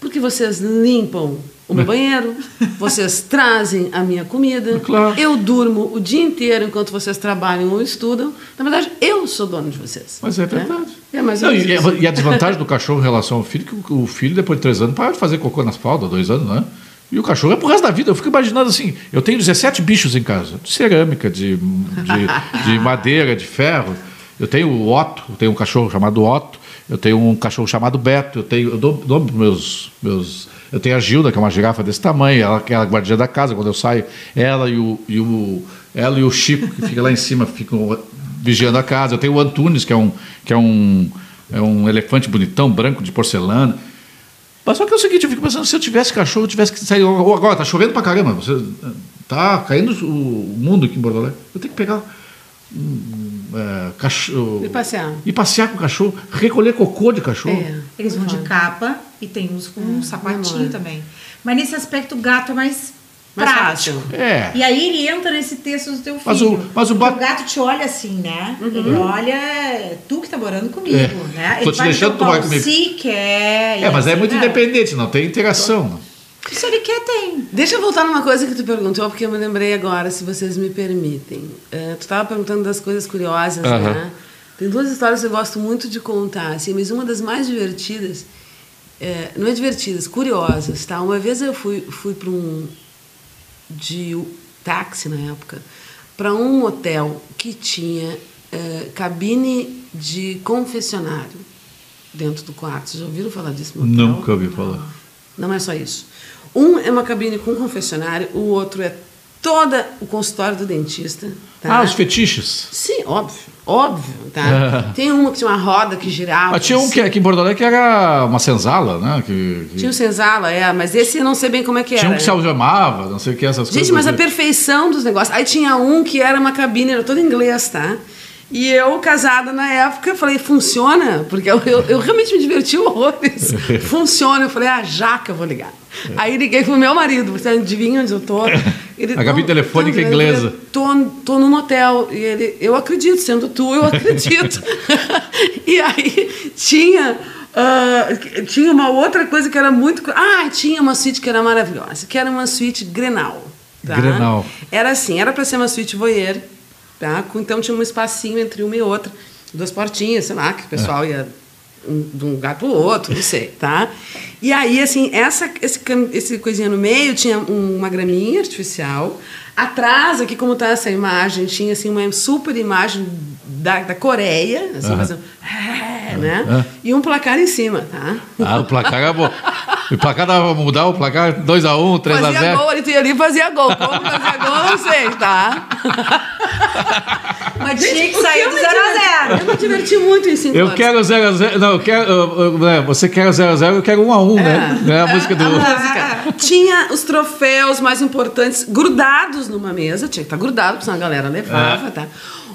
[SPEAKER 2] Porque vocês limpam o meu banheiro, vocês *laughs* trazem a minha comida,
[SPEAKER 1] Claro.
[SPEAKER 2] eu durmo o dia inteiro enquanto vocês trabalham ou estudam. Na verdade, eu sou dono de vocês.
[SPEAKER 1] Mas é
[SPEAKER 2] né?
[SPEAKER 1] verdade.
[SPEAKER 2] É, mas
[SPEAKER 1] Não, e,
[SPEAKER 2] disse.
[SPEAKER 1] e a desvantagem do *laughs* cachorro em relação ao filho, que o, o filho, depois de três anos, para de fazer cocô nas fraldas, dois anos, né? E o cachorro é pro resto da vida. Eu fico imaginando assim: eu tenho 17 bichos em casa, de cerâmica, de, de, de *laughs* madeira, de ferro. Eu tenho o Otto, eu tenho um cachorro chamado Otto, eu tenho um cachorro chamado Beto, eu tenho. Eu dou pros meus. meus eu tenho a Gilda, que é uma girafa desse tamanho, ela que é a guardiã da casa, quando eu saio, ela e o, e o, ela e o Chico, que fica lá em cima, ficam vigiando a casa. Eu tenho o Antunes, que é um, que é um, é um elefante bonitão, branco de porcelana. Mas só que é o seguinte, eu fico pensando, se eu tivesse cachorro, eu tivesse que sair. Ou Agora, tá chovendo pra caramba. Você, tá caindo o mundo aqui em Bordo. Eu tenho que pegar um é, cachorro.
[SPEAKER 2] E passear.
[SPEAKER 1] E passear com o cachorro, recolher cocô de cachorro.
[SPEAKER 2] É.
[SPEAKER 3] Eles vão de capa e tem uns com um sapatinho
[SPEAKER 2] memória.
[SPEAKER 3] também. Mas nesse aspecto, o gato é mais,
[SPEAKER 2] Mais
[SPEAKER 3] prático.
[SPEAKER 2] fácil.
[SPEAKER 1] É.
[SPEAKER 3] E aí ele entra nesse texto do teu filho.
[SPEAKER 1] Mas o- mas o ba-
[SPEAKER 3] o gato te olha assim, né?
[SPEAKER 2] Uhum.
[SPEAKER 3] Ele olha, "É tu que tá morando comigo,
[SPEAKER 1] É.
[SPEAKER 3] né?
[SPEAKER 1] Tô
[SPEAKER 3] Ele
[SPEAKER 1] te
[SPEAKER 3] vai
[SPEAKER 1] deixando
[SPEAKER 3] pau
[SPEAKER 1] comigo.
[SPEAKER 3] Se quer.
[SPEAKER 1] É, mas é
[SPEAKER 3] assim,
[SPEAKER 1] muito
[SPEAKER 3] né?
[SPEAKER 1] independente, não tem interação.
[SPEAKER 3] Se ele quer, tem.
[SPEAKER 2] Deixa eu voltar numa coisa que tu perguntou, porque eu me lembrei agora, se vocês me permitem. É, tu estava perguntando das coisas curiosas, né? Tem duas histórias que eu gosto muito de contar, assim, mas uma das mais divertidas, é, não é divertidas, curiosas, tá? Uma vez eu fui, fui para um de táxi na época, para um motel que tinha é, cabine de confessionário dentro do quarto. Vocês já ouviram falar disso?
[SPEAKER 1] Nunca ouvi falar.
[SPEAKER 2] Não é só isso. Um é uma cabine com confessionário, o outro é toda o consultório do dentista. Tá?
[SPEAKER 1] Ah, os fetiches.
[SPEAKER 2] Sim, óbvio, óbvio, tá? Tem uma que tinha uma roda que girava.
[SPEAKER 1] Ah, tinha um
[SPEAKER 2] assim.
[SPEAKER 1] que aqui em Bordo Alegre que era uma senzala, né? Que, que-
[SPEAKER 2] Tinha o senzala, é, mas esse eu não sei bem como é que
[SPEAKER 1] tinha
[SPEAKER 2] era.
[SPEAKER 1] um que se algemava, não sei o que, essas coisas.
[SPEAKER 2] Gente, mas a perfeição dos negócios. Aí tinha um que era uma cabine, era todo em inglês, tá? E eu, casada na época, falei, funciona? Porque eu, eu, eu realmente me diverti horrores. *laughs* funciona. Eu falei, ah, já que eu vou ligar. Aí liguei pro meu marido, você adivinha onde eu tô? Ele,
[SPEAKER 1] A
[SPEAKER 2] "Não,
[SPEAKER 1] telefônica inglesa.
[SPEAKER 2] Tô, tô num motel. E ele, eu acredito, sendo tu, eu acredito. *laughs* e aí tinha Uh, tinha uma outra coisa que era muito. Ah, tinha uma suíte que era maravilhosa, que era uma suíte Grenal. Tá?
[SPEAKER 1] Grenal.
[SPEAKER 2] Era assim, era para ser uma suíte voyeur, tá? Então tinha um espacinho entre uma e outra, duas portinhas, sei lá, que o pessoal é. ia de um lugar para o outro, não sei, tá? E aí, assim, essa, esse, esse coisinha no meio tinha uma graminha artificial. Atrás, aqui como está essa imagem, tinha assim, uma super imagem da, da Coreia, assim, uhum. Fazendo, é, né? Uhum. E um placar em cima, tá?
[SPEAKER 1] Ah, o placar é bom. O placar dava pra mudar, o placar 2x1, 3x0.
[SPEAKER 2] Fazia gol, ele ia ali e fazia gol. Como *laughs* fazia gol, eu não sei, tá?
[SPEAKER 3] Mas tinha que sair do 0x0.
[SPEAKER 2] Eu me diverti muito em 5
[SPEAKER 1] Eu quero 0x0. Não, eu quero. Né, você quer 0x0, eu quero 1x1, né? É a música do. A música.
[SPEAKER 2] Tinha os troféus mais importantes grudados numa mesa. Tinha que estar grudado, porque senão a galera levava, é. tá?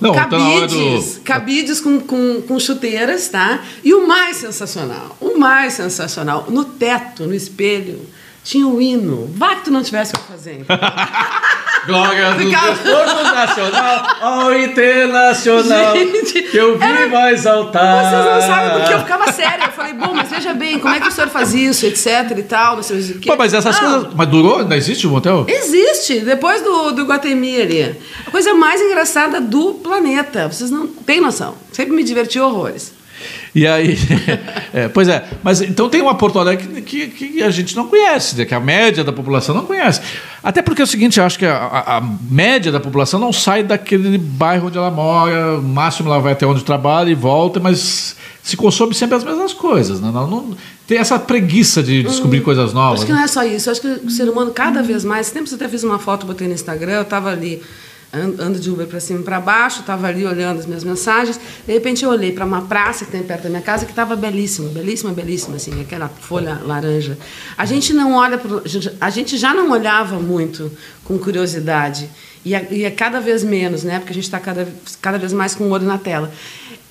[SPEAKER 2] Não, cabides, do... cabides com, com, com chuteiras, tá? E o mais sensacional, o mais sensacional, no teto, no espelho, tinha o hino. Vá que tu não tivesse o que fazer. Então. *laughs*
[SPEAKER 1] Glória do Desporto Nacional ao Internacional. Gente, que eu vi mais altar.
[SPEAKER 2] Vocês não sabem porque eu ficava séria. Eu falei, bom, mas veja bem, como é que o senhor faz isso, etc e tal, não sei o que.
[SPEAKER 1] Pô, mas essas não. coisas. Mas durou? Ainda existe o motel?
[SPEAKER 2] Existe, depois do, do Guatemi ali. A coisa mais engraçada do planeta. Vocês não têm noção. Sempre me diverti horrores.
[SPEAKER 1] E aí, *laughs* é, pois é, mas então tem uma Porto Alegre que, que, a gente não conhece, né, que a média da população não conhece. Até porque é o seguinte, eu acho que a, a, média da população não sai daquele bairro onde ela mora, no máximo ela vai até onde trabalha e volta, mas se consome sempre as mesmas coisas. Né? Não, não, tem essa preguiça de descobrir hum, coisas novas.
[SPEAKER 2] Acho que não é só isso, acho que o ser humano cada vez mais, sempre até fiz uma foto, botei no Instagram, eu estava ali ando de Uber para cima e para baixo, estava ali olhando as minhas mensagens. De repente eu olhei para uma praça que tem perto da minha casa que estava belíssima, belíssima, belíssima, assim, aquela folha laranja. A gente não olha, pro, a gente já não olhava muito com curiosidade e é, cada vez menos, né? Porque a gente está cada, cada vez mais com o olho na tela.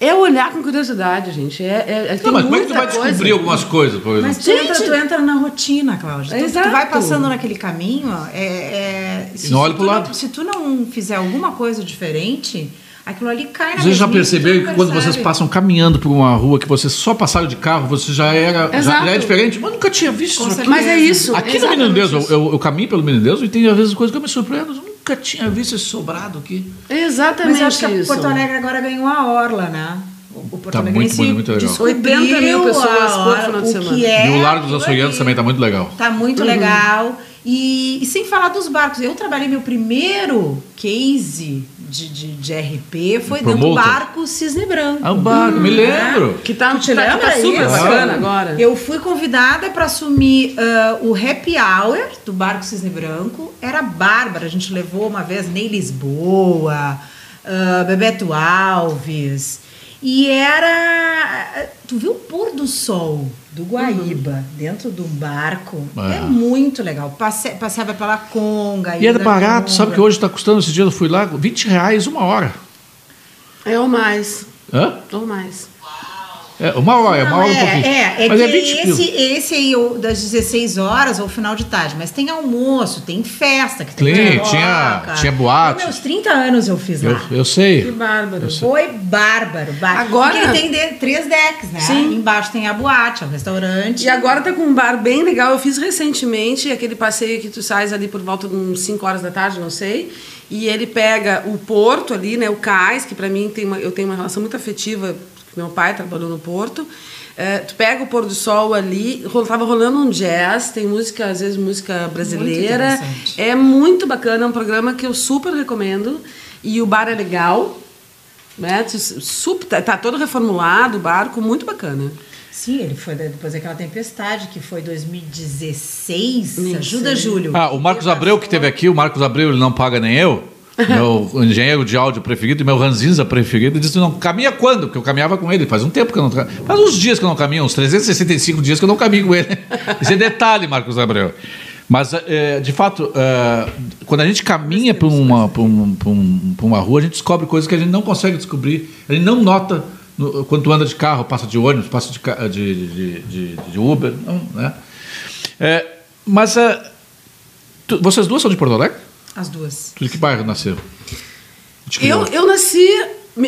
[SPEAKER 2] É olhar com curiosidade, gente. É, é,
[SPEAKER 1] não, mas como é que tu vai coisa. descobrir algumas coisas, por exemplo?
[SPEAKER 3] Mas tu, entra, tu entra na rotina, Cláudia. Tu, tu, vai passando naquele caminho. É, é,
[SPEAKER 1] se, não olha pro lado.
[SPEAKER 3] Não, se tu não fizer alguma coisa diferente, aquilo ali cai na
[SPEAKER 1] Você já percebeu que quando vocês passam caminhando por uma rua que vocês só passaram de carro, você já era já, já é diferente? Mas nunca tinha visto isso
[SPEAKER 2] aqui. Mas é isso.
[SPEAKER 1] Aqui no Menino Deus, eu, eu, eu, caminho pelo Menino Deus e tem às vezes coisas que eu me surpreendo nunca tinha visto esse sobrado aqui.
[SPEAKER 2] Exatamente
[SPEAKER 3] Mas acho
[SPEAKER 2] que
[SPEAKER 3] Porto Alegre agora ganhou a orla, né?
[SPEAKER 1] O Porto tá muito, muito, muito legal.
[SPEAKER 2] 80 mil pessoas por final de semana.
[SPEAKER 1] É e o Largo dos Açorianos também está muito legal.
[SPEAKER 3] Está muito uhum. legal. E, e, sem falar dos barcos. Eu trabalhei meu primeiro case de, de, de RP foi dentro do barco Cisne Branco.
[SPEAKER 1] Ah, o barco, me lembro.
[SPEAKER 2] Que tá, tu te tá, lembra? Tá super isso? bacana agora.
[SPEAKER 3] Eu fui convidada para assumir uh, o happy hour do barco Cisne Branco. Era bárbara. A gente levou uma vez Ney Lisboa, uh, Bebeto Alves. E era. Tu viu o pôr do sol do Guaíba uhum. dentro de um barco? É, é muito legal. Passe, passeava pela Conga.
[SPEAKER 1] E era barato, Conga. sabe que hoje está custando? Esse dia eu fui lá, 20 reais uma hora.
[SPEAKER 2] É ou mais.
[SPEAKER 1] Hã?
[SPEAKER 2] Ou mais.
[SPEAKER 1] É, uma hora, uma hora é, um pouquinho.
[SPEAKER 3] É, é mas é que é 20 esse, esse aí das 16 horas ou final de tarde, mas tem almoço, tem festa, que tem,
[SPEAKER 1] tem tinha, tinha boate.
[SPEAKER 3] Meus 30 anos eu fiz
[SPEAKER 1] lá. Eu, eu sei.
[SPEAKER 2] Que bárbaro.
[SPEAKER 3] Sei. Foi bárbaro, bárbaro. Agora Porque ele tem de, três decks, né? Sim. Embaixo tem a boate, é um restaurante.
[SPEAKER 2] E agora tá com um bar bem legal. Eu fiz recentemente aquele passeio que tu sais ali por volta de uns 5 horas da tarde, não sei. E ele pega o porto ali, né, o cais, que para mim tem uma, eu tenho uma relação muito afetiva meu pai trabalhou no Porto. É, tu pega o pôr do sol ali, tava rolando um jazz, tem música, às vezes música brasileira. Muito é muito bacana, é um programa que eu super recomendo. E o bar é legal, né? Super, tá, tá todo reformulado, o barco, muito bacana.
[SPEAKER 3] Sim, ele foi depois daquela tempestade que foi 2016. Isso. Ajuda, Júlio.
[SPEAKER 1] Ah, o Marcos Abreu que teve aqui, o Marcos Abreu, ele não paga nem eu meu engenheiro de áudio preferido, meu ranzinza preferido, disse: não, caminha quando? Porque eu caminhava com ele, faz um tempo que eu não. Faz uns dias que eu não caminho, uns 365 dias que eu não caminho com ele. *laughs* Esse é detalhe, Marcos Abreu. Mas, é, de fato, é, quando a gente caminha por uma, por, um, por, um, uma rua, a gente descobre coisas que a gente não consegue descobrir, a gente não nota no, quando anda de carro, passa de ônibus, passa de, de, de, de, de Uber. Não, né? É, mas tu, vocês duas são de Porto Alegre?
[SPEAKER 3] As duas.
[SPEAKER 1] De que bairro nasceu?
[SPEAKER 2] Eu, eu nasci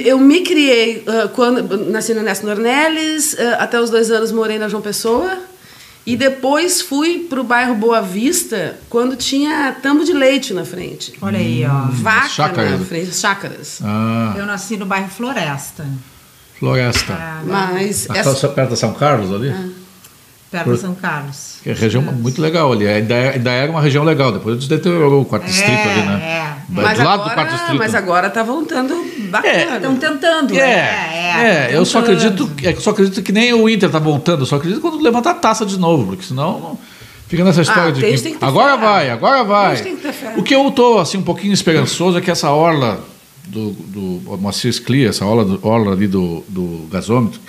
[SPEAKER 2] Eu me criei uh, quando nasci no Ernesto Nornelis, uh, até os dois anos morei na João Pessoa. E depois fui para o bairro Boa Vista, quando tinha tambo de leite na frente.
[SPEAKER 3] Olha aí, ó.
[SPEAKER 2] Vaca chácaras. na frente, chácaras.
[SPEAKER 3] Ah. Eu nasci no bairro Floresta.
[SPEAKER 1] Floresta. Ah,
[SPEAKER 2] mas...
[SPEAKER 1] Essa... Perto da São Carlos ali? Ah.
[SPEAKER 3] Perto de São Carlos.
[SPEAKER 1] Que é região muito legal ali. Ainda, é, ainda era uma região legal. Depois deteriorou o quarto é, distrito ali, né?
[SPEAKER 3] É.
[SPEAKER 2] Mas do lado agora, do quarto distrito. Mas agora está voltando bacana.
[SPEAKER 3] Estão tentando.
[SPEAKER 1] É, é, é eu só acredito, é, eu só acredito que nem o Inter está voltando. Eu só acredito quando levantar a taça de novo, porque senão não, fica nessa história ah, de que, agora vai, agora vai. Que o que eu estou assim um pouquinho esperançoso é que essa orla do, do Moacir Sclia, essa orla, orla ali do, do gasômetro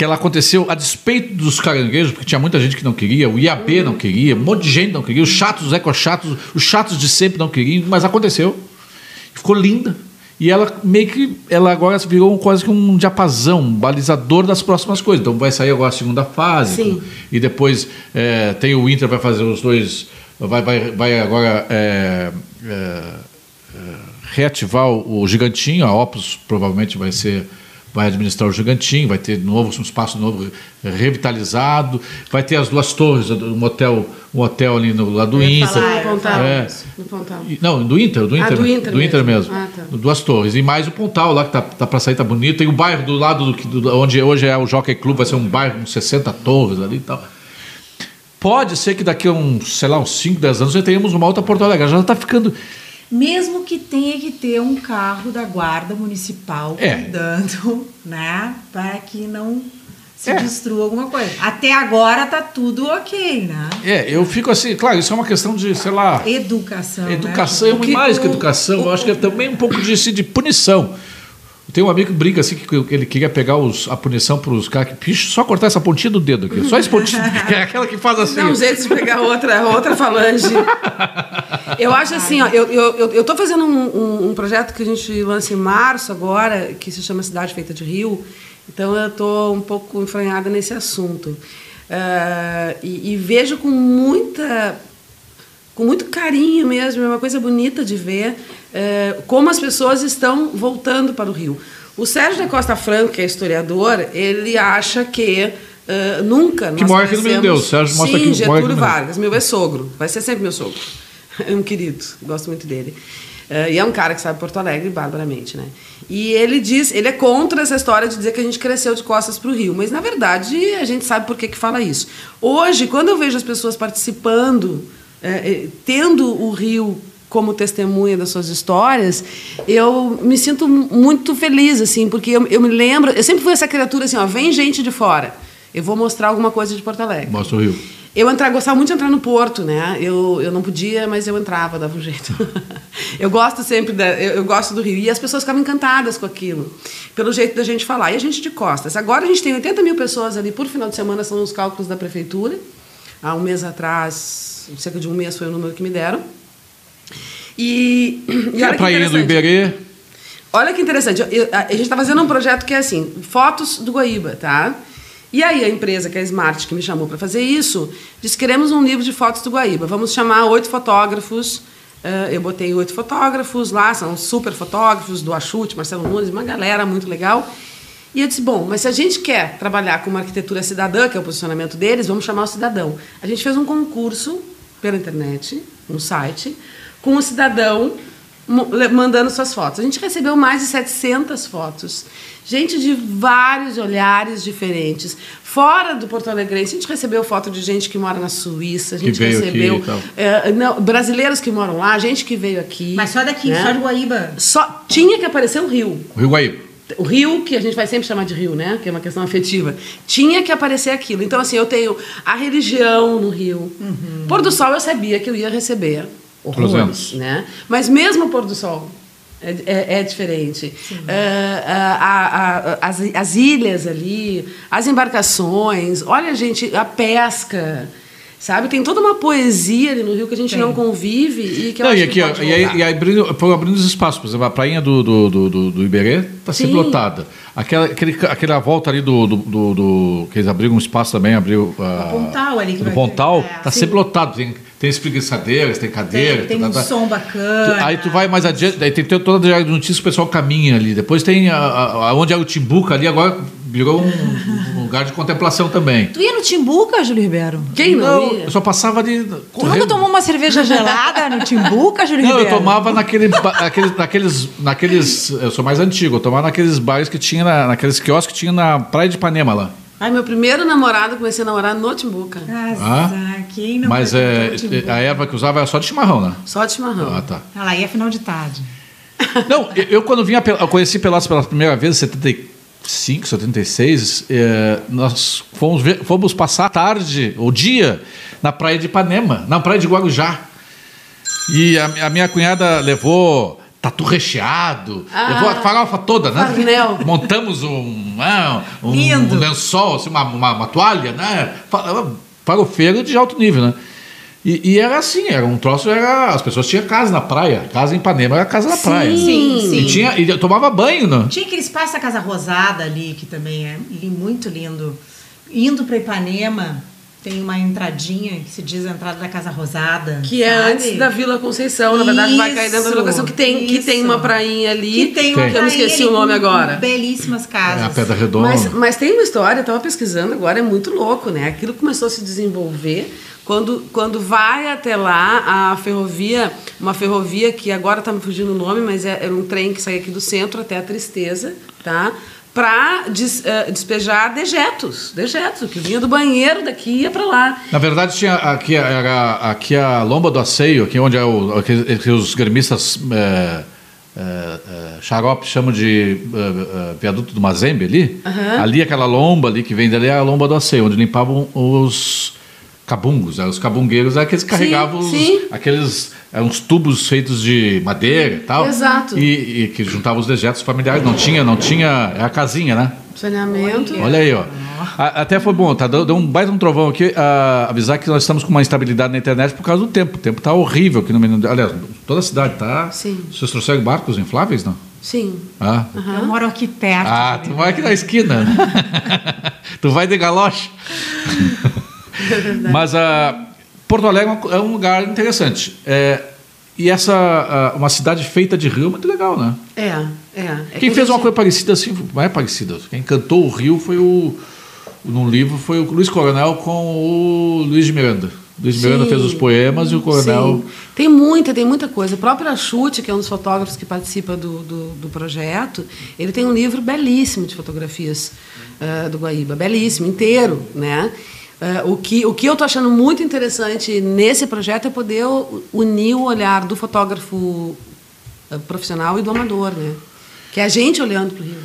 [SPEAKER 1] que ela aconteceu a despeito dos caranguejos, porque tinha muita gente que não queria, o IAP não queria, um monte de gente não queria, os chatos, os ecochatos, os chatos de sempre não queriam, mas aconteceu. Ficou linda. E ela meio que, ela agora virou quase que um diapasão, um balizador das próximas coisas. Então vai sair agora a segunda fase.
[SPEAKER 2] Sim.
[SPEAKER 1] E depois é, tem o Inter, vai fazer os dois, vai, vai, vai agora é, é, reativar o, o Gigantinho, a Opus provavelmente vai ser vai administrar o Gigantinho, vai ter novo, um espaço novo revitalizado, vai ter as duas torres, um hotel, um hotel ali no lado do Inter.
[SPEAKER 2] Falar, no Pontal, é, no
[SPEAKER 1] Pontal. Não, do Inter, do Inter, ah, do Inter, do mesmo. Inter mesmo. Ah, tá. Duas torres. E mais o Pontal lá, que tá, tá para sair, tá bonito. Tem o bairro do lado do, do, onde hoje é o Jockey Club, vai ser um bairro com 60 torres ali e tal. Pode ser que daqui a uns, sei lá, uns 5, 10 anos já tenhamos uma outra Porto Alegre. Já está ficando
[SPEAKER 3] mesmo que tenha que ter um carro da guarda municipal é. cuidando, né, para que não se é. destrua alguma coisa. Até agora tá tudo ok, né?
[SPEAKER 1] É, eu fico assim, claro, isso é uma questão de, sei lá.
[SPEAKER 3] Educação.
[SPEAKER 1] Né? Educação, né? e mais que educação, o, eu acho que é também um pouco de, de punição. Tem um amigo que brinca assim que ele queria pegar os, a punição para os caras que só cortar essa pontinha do dedo aqui. Só esse pontinho. *laughs* é aquela que faz assim.
[SPEAKER 2] Dá um jeito de pegar outra, outra falange. Eu acho assim, ó, eu, eu, eu tô fazendo um, um, um, projeto que a gente lança em março agora, que se chama Cidade Feita de Rio. Então eu tô um pouco enfranhada nesse assunto. Uh, e, e vejo com muita com muito carinho mesmo, é uma coisa bonita de ver é, como as pessoas estão voltando para o Rio. O Sérgio da Costa Franco, que é historiador, ele acha que uh, nunca
[SPEAKER 1] que mora aqui no Meu Deus, Sérgio mostra
[SPEAKER 2] Sim, aqui, Getúlio Vargas, meu é sogro, vai ser sempre meu sogro. É *laughs* um querido, gosto muito dele. Uh, e é um cara que sabe Porto Alegre barbaramente, né? E ele diz, ele é contra essa história de dizer que a gente cresceu de costas para o Rio, mas na verdade a gente sabe por que, que fala isso. Hoje, quando eu vejo as pessoas participando tendo o Rio como testemunha das suas histórias, eu me sinto muito feliz, assim, porque eu, eu me lembro, eu sempre fui essa criatura assim, ó, vem gente de fora, eu vou mostrar alguma coisa de Porto Alegre.
[SPEAKER 1] Mostra o Rio.
[SPEAKER 2] Eu entrava, gostava muito de entrar no Porto, né? Eu, eu não podia, mas eu entrava, dava um jeito. *laughs* eu gosto sempre, da, eu, eu, gosto do Rio. E as pessoas ficavam encantadas com aquilo, pelo jeito da gente falar. E a gente de costas. Agora a gente tem 80 mil pessoas ali por final de semana, são os cálculos da prefeitura. Há um mês atrás, cerca de um mês foi o número que me deram. E, *clears throat*
[SPEAKER 1] e a praia do Iberê?
[SPEAKER 2] Olha que interessante. Eu, a, a gente está fazendo um projeto que é assim, fotos do Guaíba, tá? E aí a empresa, que é a Smart, que me chamou para fazer isso, disse, queremos um livro de fotos do Guaíba. Vamos chamar oito fotógrafos. Uh, eu botei oito fotógrafos lá, são super fotógrafos, do Achute, Marcelo Nunes, uma galera muito legal. E eu disse, bom, mas se a gente quer trabalhar com uma arquitetura cidadã, que é o posicionamento deles, vamos chamar o cidadão. A gente fez um concurso pela internet, no site, com o cidadão mandando suas fotos. A gente recebeu mais de 700 fotos. Gente de vários olhares diferentes. Fora do Porto Alegre, a gente recebeu foto de gente que mora na Suíça, a gente recebeu é, não, brasileiros que moram lá, gente que veio aqui.
[SPEAKER 3] Mas só daqui, né? só de Guaíba.
[SPEAKER 2] Só tinha que aparecer o Rio.
[SPEAKER 1] O Rio Guaíba
[SPEAKER 2] o rio, que a gente vai sempre chamar de rio, né? Que é uma questão afetiva. Tinha que aparecer aquilo. Então, assim, eu tenho a religião no rio. Uhum. Pôr do sol eu sabia que eu ia receber horrores, né? Mas mesmo o pôr do sol é, é, é diferente. Uh, a, a, a, as, as ilhas ali, as embarcações, olha, gente, a pesca. Sabe? Tem toda uma poesia ali no Rio que a gente Tem. não convive e que eu não,
[SPEAKER 1] e aqui, que e aí, e aí abrindo, abrindo os espaços. Por exemplo, a prainha do, do, do, do Iberê está sempre lotada. Aquela, aquele, aquela volta ali do, do, do, do, que eles abriram um espaço também, abriu.
[SPEAKER 3] Uh, Pontal ali.
[SPEAKER 1] Que do Pontal, está é. sempre lotado. Tem, tem espreguiçadeiras, tem cadeira.
[SPEAKER 3] Tem, tem um tá, som bacana.
[SPEAKER 1] Tu, aí tu vai mais adiante, aí tem toda a notícia, o pessoal caminha ali. Depois tem a, a, onde é o Timbuca ali, agora virou um, um, lugar de contemplação também.
[SPEAKER 3] Tu ia no Timbuca, Júlio Ribeiro?
[SPEAKER 2] Quem não?
[SPEAKER 1] Eu só passava ali.
[SPEAKER 3] Tu nunca tomou uma cerveja gelada no Timbuca, Júlio
[SPEAKER 1] não,
[SPEAKER 3] Ribeiro?
[SPEAKER 1] Não, eu tomava naquele, naqueles, naqueles, naqueles. Eu sou mais antigo, eu tomava naqueles bares que tinha, na, naqueles quiosques que tinha na Praia de Ipanema lá.
[SPEAKER 2] Ai, meu primeiro namorado, comecei a namorar no Timbuca.
[SPEAKER 3] Ah, quem não
[SPEAKER 1] Mas é, a erva que usava era só de chimarrão, né?
[SPEAKER 2] Só de chimarrão.
[SPEAKER 1] Ah, tá.
[SPEAKER 3] Ela ia final de tarde. *laughs*
[SPEAKER 1] Não, eu, eu quando vim, eu conheci Pelotas pela primeira vez, em 75, 76, é, nós fomos, ver, fomos passar a tarde, o dia, na praia de Ipanema, na praia de Guarujá. E a, a minha cunhada levou tatu recheado, ah, levou a farofa toda, né?
[SPEAKER 2] Farnel. *laughs*
[SPEAKER 1] Montamos um, ah, um, um lençol, assim, uma, uma, uma, toalha, né? Farofeiro de alto nível, né? E, e, era assim, era um troço, era, as pessoas tinham casa na praia, casa em Ipanema era casa na
[SPEAKER 3] sim,
[SPEAKER 1] praia.
[SPEAKER 3] Sim, sim.
[SPEAKER 1] E, tinha, e tomava banho, né?
[SPEAKER 3] Tinha aquele espaço da Casa Rosada ali, que também é muito lindo. Indo para Ipanema, tem uma entradinha que se diz a entrada da Casa Rosada.
[SPEAKER 2] Que é sabe? é antes da Vila Conceição, na verdade, vai cair dentro da Vila Conceição, que tem, que tem uma prainha ali.
[SPEAKER 3] Que tem uma
[SPEAKER 2] que eu me esqueci o nome agora.
[SPEAKER 3] Belíssimas casas. É
[SPEAKER 1] a Pedra Redonda.
[SPEAKER 2] Mas, mas tem uma história, eu estava pesquisando agora, é muito louco, né? Aquilo começou a se desenvolver. Quando, quando vai até lá a ferrovia, uma ferrovia que agora está me fugindo o nome, mas é, era um trem que saía aqui do centro até a Tristeza, tá? Para des, uh, despejar dejetos, dejetos, que vinha do banheiro daqui ia para lá.
[SPEAKER 1] Na verdade, tinha aqui, era, aqui a lomba do aceio, aqui onde é o, aqui, os gremistas é, é, é, xarope chamam de viaduto do Mazembe ali. Uhum. Ali, aquela lomba ali que vem dali é a lomba do aceio, onde limpavam os cabungos. Né? Os cabungueiros é aqueles que carregavam
[SPEAKER 2] sim, sim.
[SPEAKER 1] Os, aqueles é, uns tubos feitos de madeira e tal.
[SPEAKER 2] Exato.
[SPEAKER 1] E, e, que juntavam os dejetos familiares. Não tinha, não tinha. É a casinha, né?
[SPEAKER 2] Saneamento.
[SPEAKER 1] Olha aí, ó. A, até foi bom, tá? Deu um baita um trovão aqui. A, avisar que nós estamos com uma instabilidade na internet por causa do tempo. O tempo tá horrível aqui no Menino. Aliás, toda a cidade tá.
[SPEAKER 2] Sim.
[SPEAKER 1] Vocês trouxeram barcos infláveis, não?
[SPEAKER 2] Sim.
[SPEAKER 1] Ah.
[SPEAKER 3] Uhum. Eu moro aqui perto.
[SPEAKER 1] Ah, tu mora aqui na esquina. *laughs* tu vai de *laughs* Mas a uh, Porto Alegre é um lugar interessante. É, e essa, uh, uma cidade feita de rio é muito legal, né?
[SPEAKER 2] É, é.
[SPEAKER 1] é Quem fez uma coisa parecida assim, não é parecida, quem cantou o rio foi o, num livro, foi o Luiz Coronel com o Luiz de Miranda. Luiz de Miranda fez os poemas e o Coronel...
[SPEAKER 2] Sim. Tem muita, tem muita coisa. O próprio Achute, que é um dos fotógrafos que participa do, do, do projeto, ele tem um livro belíssimo de fotografias uh, do Guaíba, belíssimo, inteiro, né? Uh, o, que, o que eu estou achando muito interessante nesse projeto é poder unir o olhar do fotógrafo uh, profissional e do amador, né? Que é a gente olhando para o Rio.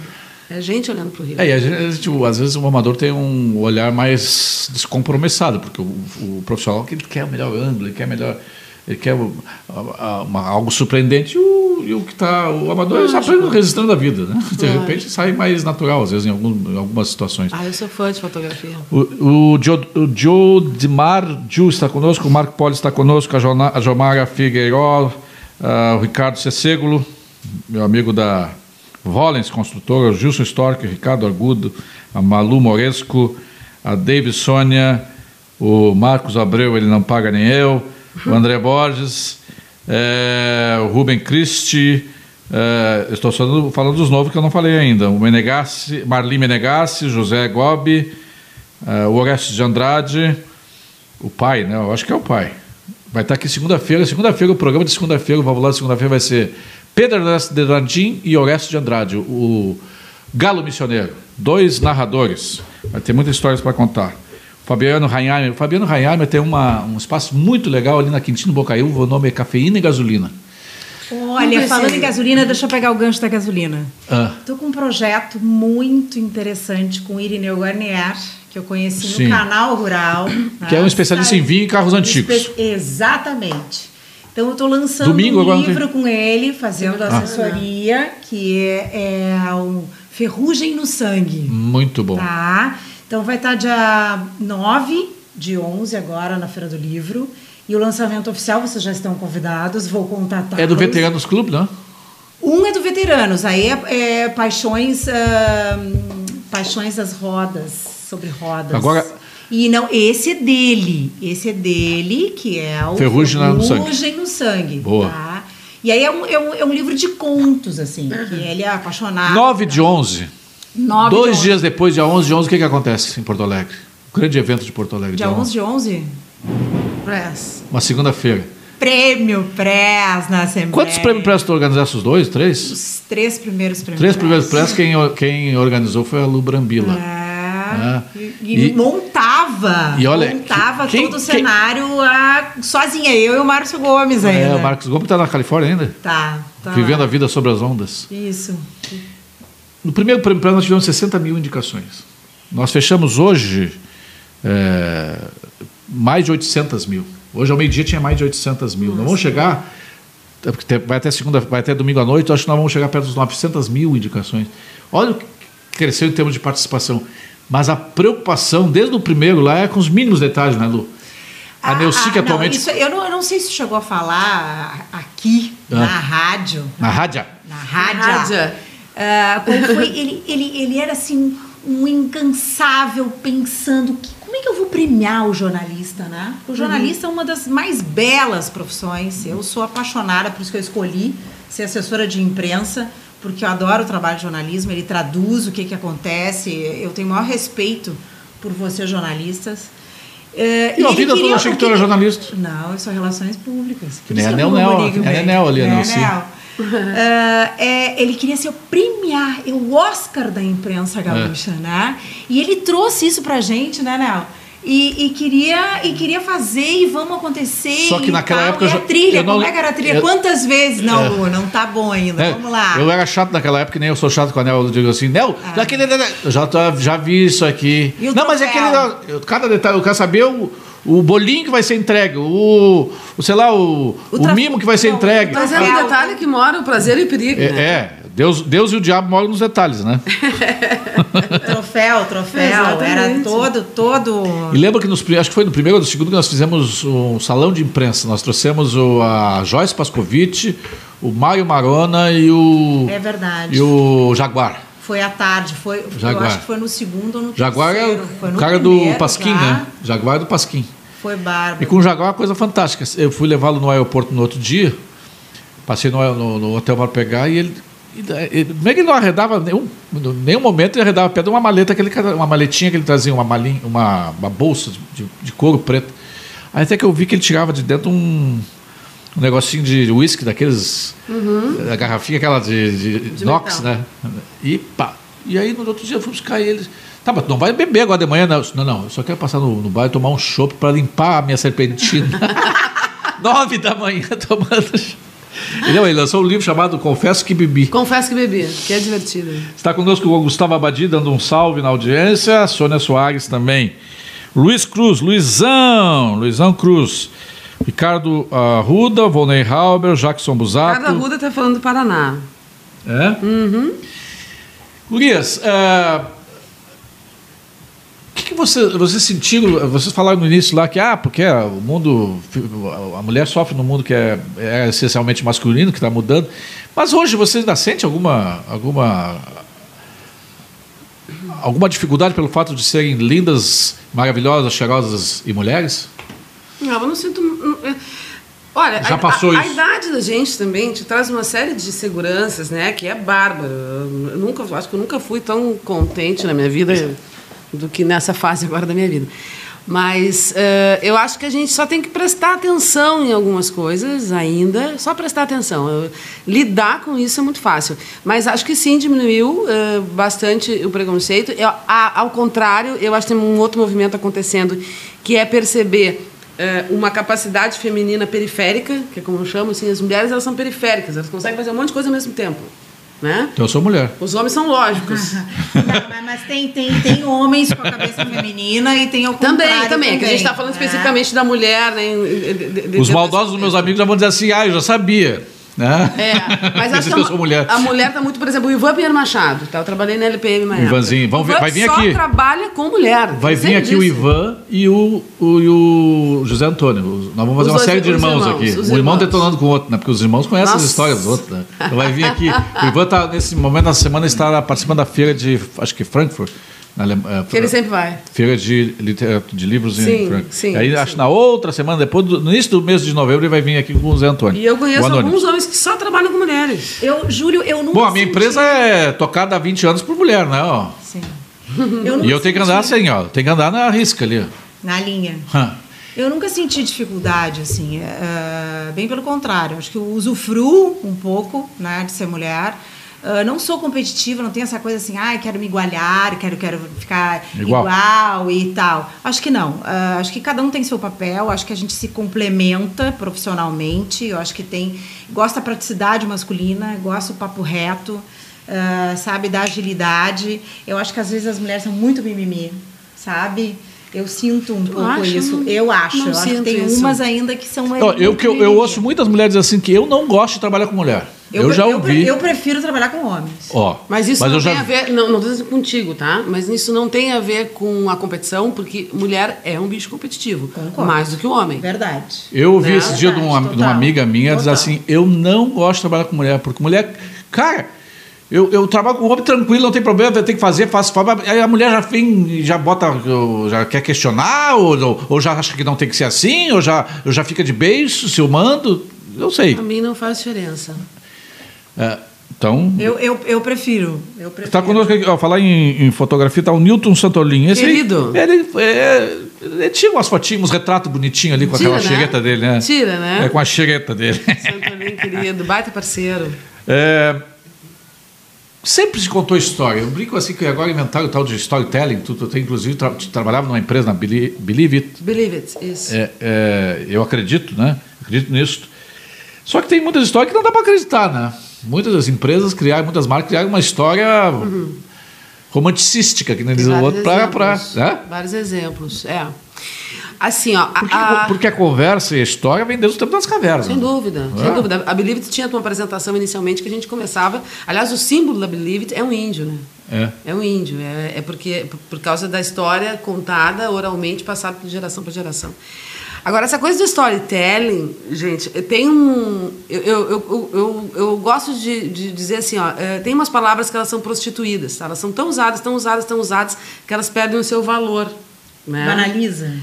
[SPEAKER 2] É a gente olhando para o Rio.
[SPEAKER 1] É, e a gente, tipo, às vezes o amador tem um olhar mais descompromissado, porque o, o profissional ele quer o melhor ângulo, ele quer melhor ele quer uma, uma, algo surpreendente e o, e o que está o amador está apenas registrando a vida né? de repente sai mais natural às vezes em, algum, em, algumas situações.
[SPEAKER 2] Ah eu sou fã de fotografia.
[SPEAKER 1] O, o, Joe, o Joe Dimar Ju está conosco o Marco Poli está conosco a, Jona, a Jomara Figueiró uh, o Ricardo Cessegulo meu amigo da Volens Construtora o Gilson Stork o Ricardo Argudo a Malu Moresco a David Sônia o Marcos Abreu ele não paga nem eu o André Borges, é, o Rubem Christi, é, estou falando, falando, dos novos que eu não falei ainda, o Menegassi, Marli Menegassi, José Gobi, é, o Orestes de Andrade, o pai, né? Eu acho que é o pai. Vai estar aqui segunda-feira. Segunda-feira, o programa de segunda-feira, o Valvular de segunda-feira vai ser Pedro de Landim e Orestes de Andrade, o Galo Missioneiro. Dois narradores. Vai ter muitas histórias para contar. Fabiano Reinheimer. Fabiano Reinheimer tem uma, um espaço muito legal ali na Quintino Bocaiúva, o nome é Cafeína e Gasolina.
[SPEAKER 3] Olha, falando em gasolina, deixa eu pegar o gancho da gasolina. Estou
[SPEAKER 1] ah.
[SPEAKER 3] com um projeto muito interessante com Irineu Garnier, que eu conheci Sim. no canal Rural.
[SPEAKER 1] Que né? é um especialista em vinho e carros antigos.
[SPEAKER 3] Espe exatamente. Então eu estou lançando
[SPEAKER 1] Domingo,
[SPEAKER 3] um livro tem... com ele, fazendo ah. assessoria, que é, é um Ferrugem no Sangue.
[SPEAKER 1] Muito bom.
[SPEAKER 3] Tá? Então vai estar dia 9 de 11 agora na Feira do Livro. E o lançamento oficial, vocês já estão convidados, vou contatar.
[SPEAKER 1] É do Veteranos Clube, não?
[SPEAKER 3] Um é do Veteranos, aí é, é Paixões, uh, Paixões das Rodas, sobre rodas.
[SPEAKER 1] Agora,
[SPEAKER 3] E não, esse é dele. Esse é dele, que é o
[SPEAKER 1] Ferrugem, no Sangue.
[SPEAKER 3] Ferrugem no Sangue.
[SPEAKER 1] Boa.
[SPEAKER 3] Tá? E aí é um, é, um, é um livro de contos, assim, que ele é apaixonado.
[SPEAKER 1] 9 de 11.
[SPEAKER 3] 9
[SPEAKER 1] Dois
[SPEAKER 3] de 11.
[SPEAKER 1] dias depois, dia 11 de 11, o que, que acontece em Porto Alegre? O grande evento de Porto Alegre.
[SPEAKER 3] Dia 11 de 11?
[SPEAKER 2] Press.
[SPEAKER 1] Uma segunda-feira.
[SPEAKER 3] Prêmio Press na Assembleia.
[SPEAKER 1] Quantos prêmios Press tu organizaste? Os dois? Três?
[SPEAKER 3] Os três primeiros prêmios
[SPEAKER 1] Três primeiros
[SPEAKER 3] Press.
[SPEAKER 1] Quem, quem organizou foi a Lu Brambila.
[SPEAKER 3] É.
[SPEAKER 1] É.
[SPEAKER 3] E, e montava.
[SPEAKER 1] E olha,
[SPEAKER 3] montava
[SPEAKER 1] quem-
[SPEAKER 3] todo o
[SPEAKER 1] quem-
[SPEAKER 3] cenário ah, sozinha, eu e o Márcio Gomes ainda.
[SPEAKER 1] É, o Marcos Gomes está na Califórnia ainda,
[SPEAKER 3] Tá, tá.
[SPEAKER 1] vivendo a vida sobre as ondas.
[SPEAKER 3] Isso.
[SPEAKER 1] No primeiro prêmio nós tivemos 60 mil indicações. Nós fechamos hoje é, mais de 800 mil. Hoje ao meio-dia tinha mais de 800 mil. Nós vamos chegar, é porque vai até segunda, vai até domingo à noite, eu acho que nós vamos chegar perto dos 900 mil indicações. Olha o que cresceu em termos de participação. Mas a preocupação, desde o primeiro lá, é com os mínimos detalhes, né, Lu? A
[SPEAKER 3] Ah,
[SPEAKER 1] Neuci, que
[SPEAKER 3] ah, não,
[SPEAKER 1] atualmente.
[SPEAKER 3] isso- eu, não, eu não sei se chegou a falar aqui,
[SPEAKER 1] Ah.
[SPEAKER 3] na rádio.
[SPEAKER 1] Na rádio.
[SPEAKER 3] Na rádio.
[SPEAKER 2] rádio.
[SPEAKER 3] Ah, foi, ele, ele, ele era assim, um incansável pensando que, como é que eu vou premiar o jornalista, né? O jornalista é uma das mais belas profissões. Eu sou apaixonada, por isso que eu escolhi ser assessora de imprensa, porque eu adoro o trabalho de jornalismo, ele traduz o que, que acontece. Eu tenho o maior respeito por vocês, jornalistas. Eh,
[SPEAKER 1] E a vida toda achei que tu era jornalista.
[SPEAKER 3] Não, eu sou relações públicas.
[SPEAKER 1] Que nem a é a. Nel ali, a
[SPEAKER 3] É, ele queria ser o premiar, o Oscar da imprensa gaúcha,
[SPEAKER 1] É.
[SPEAKER 3] né? E ele trouxe isso pra gente, né, Nel? E, e queria, e queria fazer e vamos acontecer.
[SPEAKER 1] Só que
[SPEAKER 3] e
[SPEAKER 1] naquela
[SPEAKER 3] tal.
[SPEAKER 1] época
[SPEAKER 3] E a
[SPEAKER 1] já-
[SPEAKER 3] trilha,
[SPEAKER 1] eu não
[SPEAKER 3] como é que era a trilha?
[SPEAKER 1] eu-
[SPEAKER 3] Quantas vezes? Não,
[SPEAKER 1] É.
[SPEAKER 3] Lu, não tá bom ainda.
[SPEAKER 1] É,
[SPEAKER 3] Vamos lá.
[SPEAKER 1] Eu era chato naquela época, nem eu sou chato com a Nel. Eu digo assim, Nel, daquele, eu já, tô- já vi isso aqui.
[SPEAKER 3] E o
[SPEAKER 1] não, mas é aquele. eu- Cada detalhe, eu quero saber o, o bolinho que vai ser entregue, o, o sei lá, o, o,
[SPEAKER 3] troféu-
[SPEAKER 1] mimo que vai ser entregue.
[SPEAKER 2] Mas é um detalhe que mora o prazer e o perigo,
[SPEAKER 1] É,
[SPEAKER 2] né?
[SPEAKER 1] é, Deus, Deus e o diabo moram nos detalhes, né? *laughs*
[SPEAKER 3] Troféu, troféu.
[SPEAKER 2] Exatamente.
[SPEAKER 3] Era todo, todo.
[SPEAKER 1] E lembra que nos, acho que foi no primeiro ou no segundo que nós fizemos um salão de imprensa. Nós trouxemos o, a Joyce Pascovitch, o Mário Marona e o,
[SPEAKER 3] É verdade.
[SPEAKER 1] e o Jaguar.
[SPEAKER 3] Foi à tarde, foi, eu
[SPEAKER 1] Jaguar.
[SPEAKER 3] acho que foi no segundo ou no
[SPEAKER 1] Jaguar é
[SPEAKER 3] terceiro.
[SPEAKER 1] o
[SPEAKER 3] Foi no
[SPEAKER 1] cara
[SPEAKER 3] primeiro
[SPEAKER 1] do Pasquim,
[SPEAKER 3] já.
[SPEAKER 1] né? Jaguar é do Pasquim.
[SPEAKER 3] Foi bárbaro.
[SPEAKER 1] E com o Jaguar é uma coisa fantástica. Eu fui levá-lo no aeroporto no outro dia, passei no, no- no hotel para pegar e ele. Ele- Como é que ele não arredava nenhum, nenhum momento ele arredava pé de uma maleta, que ele, uma maletinha que ele trazia, uma, malinha, uma, uma bolsa de, de couro preto. Aí até que eu vi que ele tirava de dentro um, um negocinho de uísque daqueles. A garrafinha aquela de, de,
[SPEAKER 2] De
[SPEAKER 1] inox,
[SPEAKER 2] metal.
[SPEAKER 1] né? E pá. E aí no outro dia eu fui buscar eles. Tá, mas tu não vai beber agora de manhã, não. Disse, Não, não, eu só quero passar no, no bar e tomar um chopp para limpar a minha serpentina. *laughs* Nove da manhã *laughs* tomando. chopp. Não, ele lançou um livro chamado Confesso que Bebi.
[SPEAKER 2] Confesso que bebi, que é divertido.
[SPEAKER 1] Está conosco o Gustavo Abadi dando um salve na audiência, Sônia Soares também. Luiz Cruz, Luizão, Luizão Cruz. Ricardo Arruda, Volney Halber, Jackson Busato.
[SPEAKER 2] Cada Ruda tá falando do Paraná.
[SPEAKER 1] É? Uhum. Gurias, o que, que você, vocês sentiram? Vocês falaram no início lá que, ah, porque o mundo, a mulher sofre no mundo que é, é essencialmente masculino, que está mudando. Mas hoje vocês ainda sentem alguma, alguma, alguma dificuldade pelo fato de serem lindas, maravilhosas, cheirosas e mulheres?
[SPEAKER 2] Não, eu não sinto. não, é- Olha,
[SPEAKER 1] Já
[SPEAKER 2] a,
[SPEAKER 1] passou
[SPEAKER 2] a, a
[SPEAKER 1] isso?
[SPEAKER 2] idade da gente também te traz uma série de seguranças, né? Que é bárbaro. Eu nunca, acho que eu nunca fui tão contente na minha vida do que nessa fase *laughs* agora da minha vida. Mas eh, eu acho que a gente só tem que prestar atenção em algumas coisas ainda, só prestar atenção. Lidar com isso é muito fácil. Mas acho que sim, diminuiu eh, bastante o preconceito. Eu, a- ao contrário, eu acho que tem um outro movimento acontecendo, que é perceber eh, uma capacidade feminina periférica, que é como eu chamo, assim, as mulheres elas são periféricas, elas conseguem fazer um monte de coisa ao mesmo tempo. Né?
[SPEAKER 1] Então eu sou mulher.
[SPEAKER 2] Os homens são lógicos. *laughs*
[SPEAKER 3] Não, mas- tem, tem, tem homens com a cabeça feminina e tem ao
[SPEAKER 2] Também,
[SPEAKER 3] contrário
[SPEAKER 2] também, que a gente está
[SPEAKER 3] também,
[SPEAKER 2] falando
[SPEAKER 3] né?
[SPEAKER 2] especificamente da mulher, né? de- de- de-
[SPEAKER 1] Os maldosos dos meus amigos já vão dizer assim, ah, eu já sabia. Né?
[SPEAKER 2] É, mas *laughs* acho que
[SPEAKER 1] sou mulher.
[SPEAKER 2] a mulher tá muito, por exemplo, o Ivan Pinheiro Machado, tá? Eu trabalhei na LPM na
[SPEAKER 1] O. Ivanzinho, vamos
[SPEAKER 2] O
[SPEAKER 1] ver, vai vir
[SPEAKER 2] só
[SPEAKER 1] aqui.
[SPEAKER 2] trabalha com mulher.
[SPEAKER 1] Vai vir aqui o
[SPEAKER 2] disse.
[SPEAKER 1] Ivan e o, o, e o José Antônio. Nós vamos fazer
[SPEAKER 2] Os
[SPEAKER 1] uma
[SPEAKER 2] dois-
[SPEAKER 1] série de
[SPEAKER 2] os
[SPEAKER 1] irmãos,
[SPEAKER 2] irmãos,
[SPEAKER 1] aqui. Um irmão detonando com o outro, né? Porque os irmãos conhecem
[SPEAKER 2] Nossa.
[SPEAKER 1] as histórias dos outros, né? Então vai vir aqui. O Ivan está, nesse momento, na semana, está participando da feira de, acho que Frankfurt, Na, uh,
[SPEAKER 2] que ele sempre vai.
[SPEAKER 1] Feira de, de livros
[SPEAKER 2] sim,
[SPEAKER 1] em Franca.
[SPEAKER 2] Sim,
[SPEAKER 1] aí
[SPEAKER 2] sim.
[SPEAKER 1] acho que na outra semana, depois do, no início do mês de novembro, ele vai vir aqui com o Zé Antônio.
[SPEAKER 2] E eu conheço alguns homens que só trabalham com mulheres.
[SPEAKER 3] Eu, Júlio, eu nunca.
[SPEAKER 1] Bom, a minha
[SPEAKER 3] senti...
[SPEAKER 1] empresa é tocada há 20 anos por mulher, né? Ó.
[SPEAKER 3] Sim. *laughs*
[SPEAKER 1] Eu e eu tenho que andar assim, ó. Tem que andar na risca ali.
[SPEAKER 3] Na linha. Eu nunca senti dificuldade, assim, é, bem pelo contrário. Acho que eu usufruo um pouco, né, de ser mulher. Uh, não sou competitiva, não tenho essa coisa assim, ah, quero me igualar, quero, quero ficar
[SPEAKER 1] igual.
[SPEAKER 3] igual e tal. Acho que não. Uh, acho que cada um tem seu papel, acho que a gente se complementa profissionalmente. Eu acho que tem. Gosto da praticidade masculina, gosto do papo reto, uh, sabe, da agilidade. Eu acho que às vezes as mulheres são muito mimimi, sabe? Eu sinto um pouco
[SPEAKER 2] acho,
[SPEAKER 3] isso.
[SPEAKER 2] não,
[SPEAKER 3] eu acho.
[SPEAKER 2] eu
[SPEAKER 3] acho que tem
[SPEAKER 2] isso.
[SPEAKER 3] umas ainda que são.
[SPEAKER 1] Ó, eu, que eu, eu ouço muitas mulheres assim que eu não gosto de trabalhar com mulher. Eu, eu já ouvi.
[SPEAKER 3] Eu, prefiro trabalhar com homens.
[SPEAKER 1] Ó,
[SPEAKER 2] mas isso
[SPEAKER 1] mas
[SPEAKER 2] não
[SPEAKER 1] eu já...
[SPEAKER 2] tem a ver. Não, não tô dizendo contigo, tá? Mas isso não tem a ver com a competição, porque mulher é um bicho competitivo.
[SPEAKER 3] Concordo.
[SPEAKER 2] Mais do que o homem.
[SPEAKER 3] Verdade.
[SPEAKER 1] Eu ouvi
[SPEAKER 2] Né?
[SPEAKER 1] esse dia de uma, de uma amiga minha
[SPEAKER 3] Total.
[SPEAKER 1] dizer assim: eu não gosto de trabalhar com mulher, porque mulher. Cara. Eu, eu trabalho com homem tranquilo, não tem problema, tem que fazer, faço, faço. Aí a mulher já vem, já bota, já quer questionar, ou, ou, já acha que não tem que ser assim, ou já, ou já fica de beijo, ciumando. Eu sei.
[SPEAKER 2] Pra mim não faz diferença.
[SPEAKER 1] É, então.
[SPEAKER 3] Eu, eu, eu prefiro. Eu prefiro.
[SPEAKER 1] Está conosco aqui, ó, falar em, em fotografia, está o Newton Santolin. Esse
[SPEAKER 2] Querido.
[SPEAKER 1] Aí, ele, é, ele tinha umas fotinhas, uns retratos bonitinhos ali com
[SPEAKER 2] Tira,
[SPEAKER 1] aquela
[SPEAKER 2] né?
[SPEAKER 1] xereta dele, né?
[SPEAKER 2] Tira, né?
[SPEAKER 1] É, com a xereta dele.
[SPEAKER 2] Santolim, querido, baita parceiro.
[SPEAKER 1] É, sempre se contou história. Eu brinco assim que agora inventaram o tal de storytelling. Tu, tu tem, inclusive, tra trabalhava numa empresa na Believe, Believe It.
[SPEAKER 2] Believe it, isso.
[SPEAKER 1] É, é, eu acredito, né? Acredito nisso. Só que tem muitas histórias que não dá para acreditar, né? Muitas das empresas criaram, muitas marcas criaram uma história
[SPEAKER 2] Uhum.
[SPEAKER 1] romanticística, que nem diz o outro, para. Né?
[SPEAKER 2] Vários exemplos, é. Assim, ó.
[SPEAKER 1] Porque,
[SPEAKER 2] a-
[SPEAKER 1] porque a conversa e a história vem desde o tempo das cavernas.
[SPEAKER 2] Sem
[SPEAKER 1] né?
[SPEAKER 2] dúvida,
[SPEAKER 1] É.
[SPEAKER 2] sem dúvida. A Believe It tinha uma apresentação inicialmente que a gente começava. Aliás, o símbolo da Believe It é um índio, né?
[SPEAKER 1] É.
[SPEAKER 2] É um índio. É, é porque por, por causa da história contada oralmente, passada de geração para geração. Agora, essa coisa do storytelling, gente, tem um. Eu, eu, eu, eu, eu gosto de, de dizer assim, ó, eh, tem umas palavras que elas são prostituídas, tá? elas são tão usadas, tão usadas, tão usadas, que elas perdem o seu valor. Né?
[SPEAKER 3] Banaliza.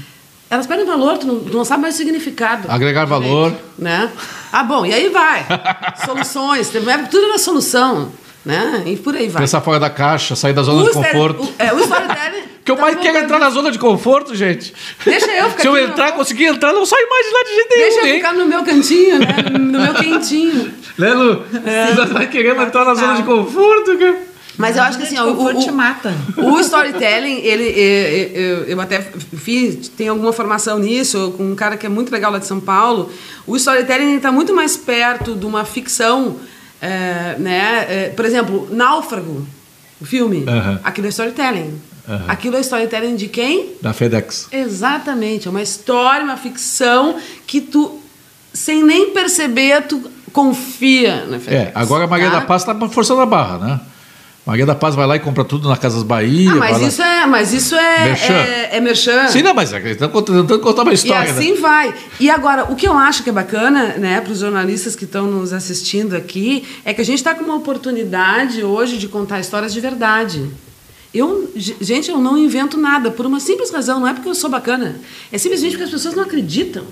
[SPEAKER 2] Elas perdem valor, tu não, tu não sabe mais o significado.
[SPEAKER 1] Agregar valor.
[SPEAKER 2] Né? Ah, bom, e aí vai. *laughs* Soluções, uma que tudo era solução. Né? E por aí vai.
[SPEAKER 1] Pensar fora da caixa, sair da zona
[SPEAKER 2] O
[SPEAKER 1] de conforto.
[SPEAKER 2] o- é, o storytelling. *laughs*
[SPEAKER 1] que eu
[SPEAKER 2] tá
[SPEAKER 1] mais quero é entrar na zona de conforto, gente.
[SPEAKER 2] Deixa eu ficar *laughs*
[SPEAKER 1] Se eu entrar,
[SPEAKER 2] ó.
[SPEAKER 1] conseguir entrar, não saio mais de lá de jeito nenhum.
[SPEAKER 2] Deixa eu
[SPEAKER 1] hein?
[SPEAKER 2] ficar no meu cantinho, né? No meu quentinho.
[SPEAKER 1] Né, Lu? Você tá querendo entrar na zona de conforto, cara?
[SPEAKER 2] Mas eu acho que assim, ó, o,
[SPEAKER 3] Conforto te
[SPEAKER 2] o,
[SPEAKER 3] mata.
[SPEAKER 2] o storytelling, ele, é, é, eu, eu até fiz, tem alguma formação nisso, com um cara que é muito legal lá de São Paulo. O storytelling está muito mais perto de uma ficção, é, né? É, por exemplo, Náufrago, o filme. Aquilo é storytelling.
[SPEAKER 1] Aham.
[SPEAKER 2] Aquilo é storytelling de quem?
[SPEAKER 1] Da FedEx.
[SPEAKER 2] Exatamente, é uma história, uma ficção que tu, sem nem perceber, tu confia na FedEx.
[SPEAKER 1] É, agora a Maria
[SPEAKER 2] tá?
[SPEAKER 1] da Paz está forçando a barra, né? Maria da Paz vai lá e compra tudo na Casas Bahia.
[SPEAKER 2] Ah, mas
[SPEAKER 1] lá-
[SPEAKER 2] isso é, mas isso é
[SPEAKER 1] Merchan.
[SPEAKER 2] é, é merchan.
[SPEAKER 1] Sim, não, mas é estão tentando contar uma
[SPEAKER 2] E
[SPEAKER 1] história. né?
[SPEAKER 2] assim vai. E agora, o que eu acho que é bacana, né, para os jornalistas que estão nos assistindo aqui, é que a gente está com uma oportunidade hoje de contar histórias de verdade. Eu, ge- gente, eu não invento nada por uma simples razão, não é porque eu sou bacana, é simplesmente porque as pessoas não acreditam.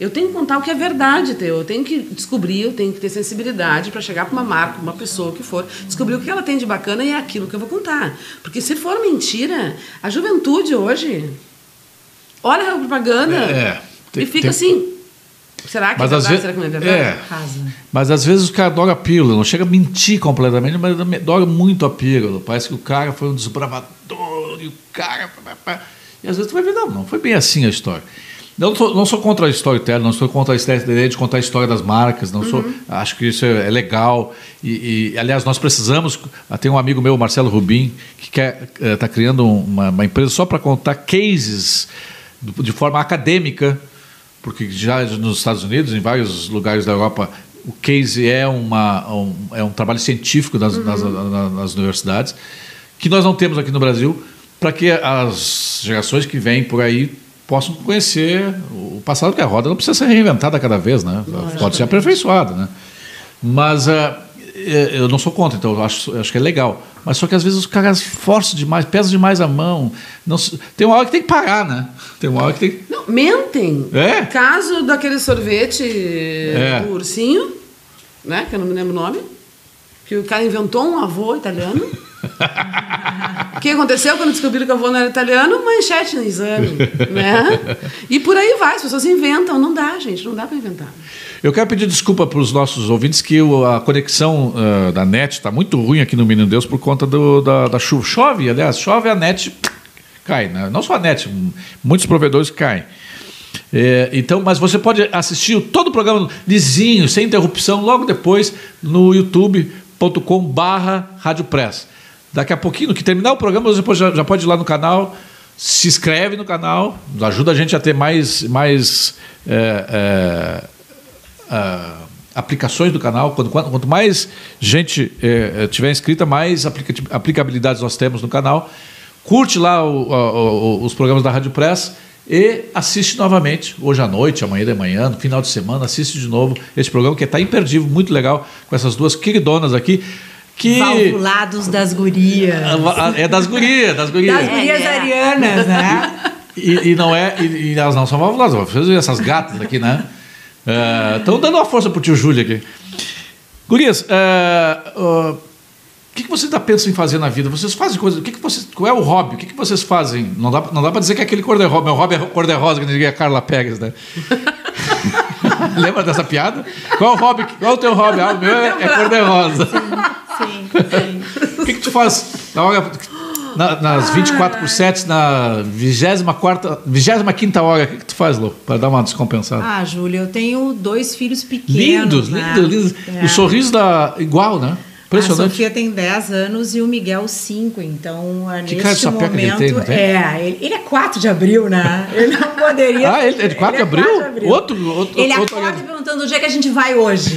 [SPEAKER 2] Eu tenho que contar o que é verdade, Teu. Eu tenho que descobrir, eu tenho que ter sensibilidade para chegar para uma marca, uma pessoa o que for, descobrir o que ela tem de bacana e é aquilo que eu vou contar. Porque se for mentira, a juventude hoje olha a propaganda
[SPEAKER 1] É, tem-
[SPEAKER 2] e fica
[SPEAKER 1] tem-
[SPEAKER 2] assim. Será que
[SPEAKER 1] Mas
[SPEAKER 2] é
[SPEAKER 1] às
[SPEAKER 2] verdade?
[SPEAKER 1] vezes-
[SPEAKER 2] Será que não é verdade?
[SPEAKER 1] é. Mas às vezes os caras adoram a pílula, não chega a mentir completamente, mas adoram muito a pílula. Parece que o cara foi um desbravador e o cara. E às vezes tu vai ver, não, não foi bem assim a história. Não sou, não sou contra a storytelling, não sou contra a ideia de contar a história das marcas, não sou, acho que isso é, é legal. E, e, aliás, nós precisamos. Tem um amigo meu, Marcelo Rubim, que está criando uma, uma empresa só para contar cases de forma acadêmica, porque já nos Estados Unidos, em vários lugares da Europa, o case é, uma, um, é um trabalho científico nas, nas, nas- nas universidades, que nós não temos aqui no Brasil, para que as gerações que vêm por aí possam conhecer o passado, porque a roda não precisa ser reinventada cada vez, né? Pode ser aperfeiçoada, né? Mas é, eu não sou contra, então eu acho, eu acho que é legal. Mas só que às vezes os caras forçam demais, pesam demais a mão. Não, tem uma hora que tem que parar, né? Tem uma hora que tem
[SPEAKER 2] Não, mentem.
[SPEAKER 1] É?
[SPEAKER 2] Caso daquele sorvete é. do ursinho, né? Que eu não me lembro o nome. Que o cara inventou um avô italiano. *laughs* *laughs* O que aconteceu quando descobriram que o avô não era italiano? Manchete no exame, né? E por aí vai, as pessoas inventam. Não dá, gente, não dá para inventar.
[SPEAKER 1] Eu quero pedir desculpa para os nossos ouvintes que a conexão uh, da net está muito ruim aqui no Menino Deus por conta do, da, da, chuva. Chove, aliás, chove a net cai. Né? Não só a net, muitos provedores caem. É, então, mas você pode assistir todo o programa lisinho, sem interrupção, logo depois no youtube.com barra Rádio Press. Daqui a pouquinho, que terminar o programa, você pode, já pode ir lá no canal, se inscreve no canal, ajuda a gente a ter mais, mais é, é, uh, aplicações do canal. Quanto, quanto mais gente uh, tiver inscrita, mais aplica aplicabilidades nós temos no canal. Curte lá o, o, os programas da Rádio Press e assiste novamente, hoje à noite, amanhã de manhã, no final de semana, assiste de novo esse programa que está imperdível, muito legal, com essas duas queridonas aqui. Que...
[SPEAKER 3] Valvulados das gurias.
[SPEAKER 1] É das gurias, das gurias.
[SPEAKER 3] Das gurias é, arianas, né?
[SPEAKER 1] E, e, não é, e, e, elas não são valvuladas, essas gatas aqui, né? Estão é, uh, dando uma força pro tio Júlio aqui. Gurias, uh, uh, o que, que vocês ainda pensam em fazer na vida? Vocês fazem coisas. O que, que vocês, qual é o hobby? O que, que vocês fazem? Não dá, não dá para dizer que é aquele cor-de-rosa. Meu hobby é cor-de-rosa, que diria a Carla Pegas, né? *laughs* *laughs* Lembra dessa piada? Qual o hobby? Qual o teu hobby? Ah, o meu é, é cor-de-rosa. Sim, sim, sim. O que, que tu faz na hora na, nas 24 por 7, na 24, 25 hora, o que, que tu faz, Lô, para dar uma descompensada?
[SPEAKER 3] Ah, Júlia, eu tenho dois filhos pequenos.
[SPEAKER 1] Lindos, né? lindos, lindos. É. O sorriso da igual, né?
[SPEAKER 3] Impressionante. A Sofia tem 10 anos e o Miguel 5, então
[SPEAKER 1] que neste momento. Ele tem, tem?
[SPEAKER 3] É, ele, ele, é 4 de abril, né? Ele não poderia. *laughs*
[SPEAKER 1] ah, ele é de 4, de, abril? 4 de abril? Outro, outro,
[SPEAKER 3] ele
[SPEAKER 1] outro
[SPEAKER 3] acorda perguntando onde é que a gente vai hoje.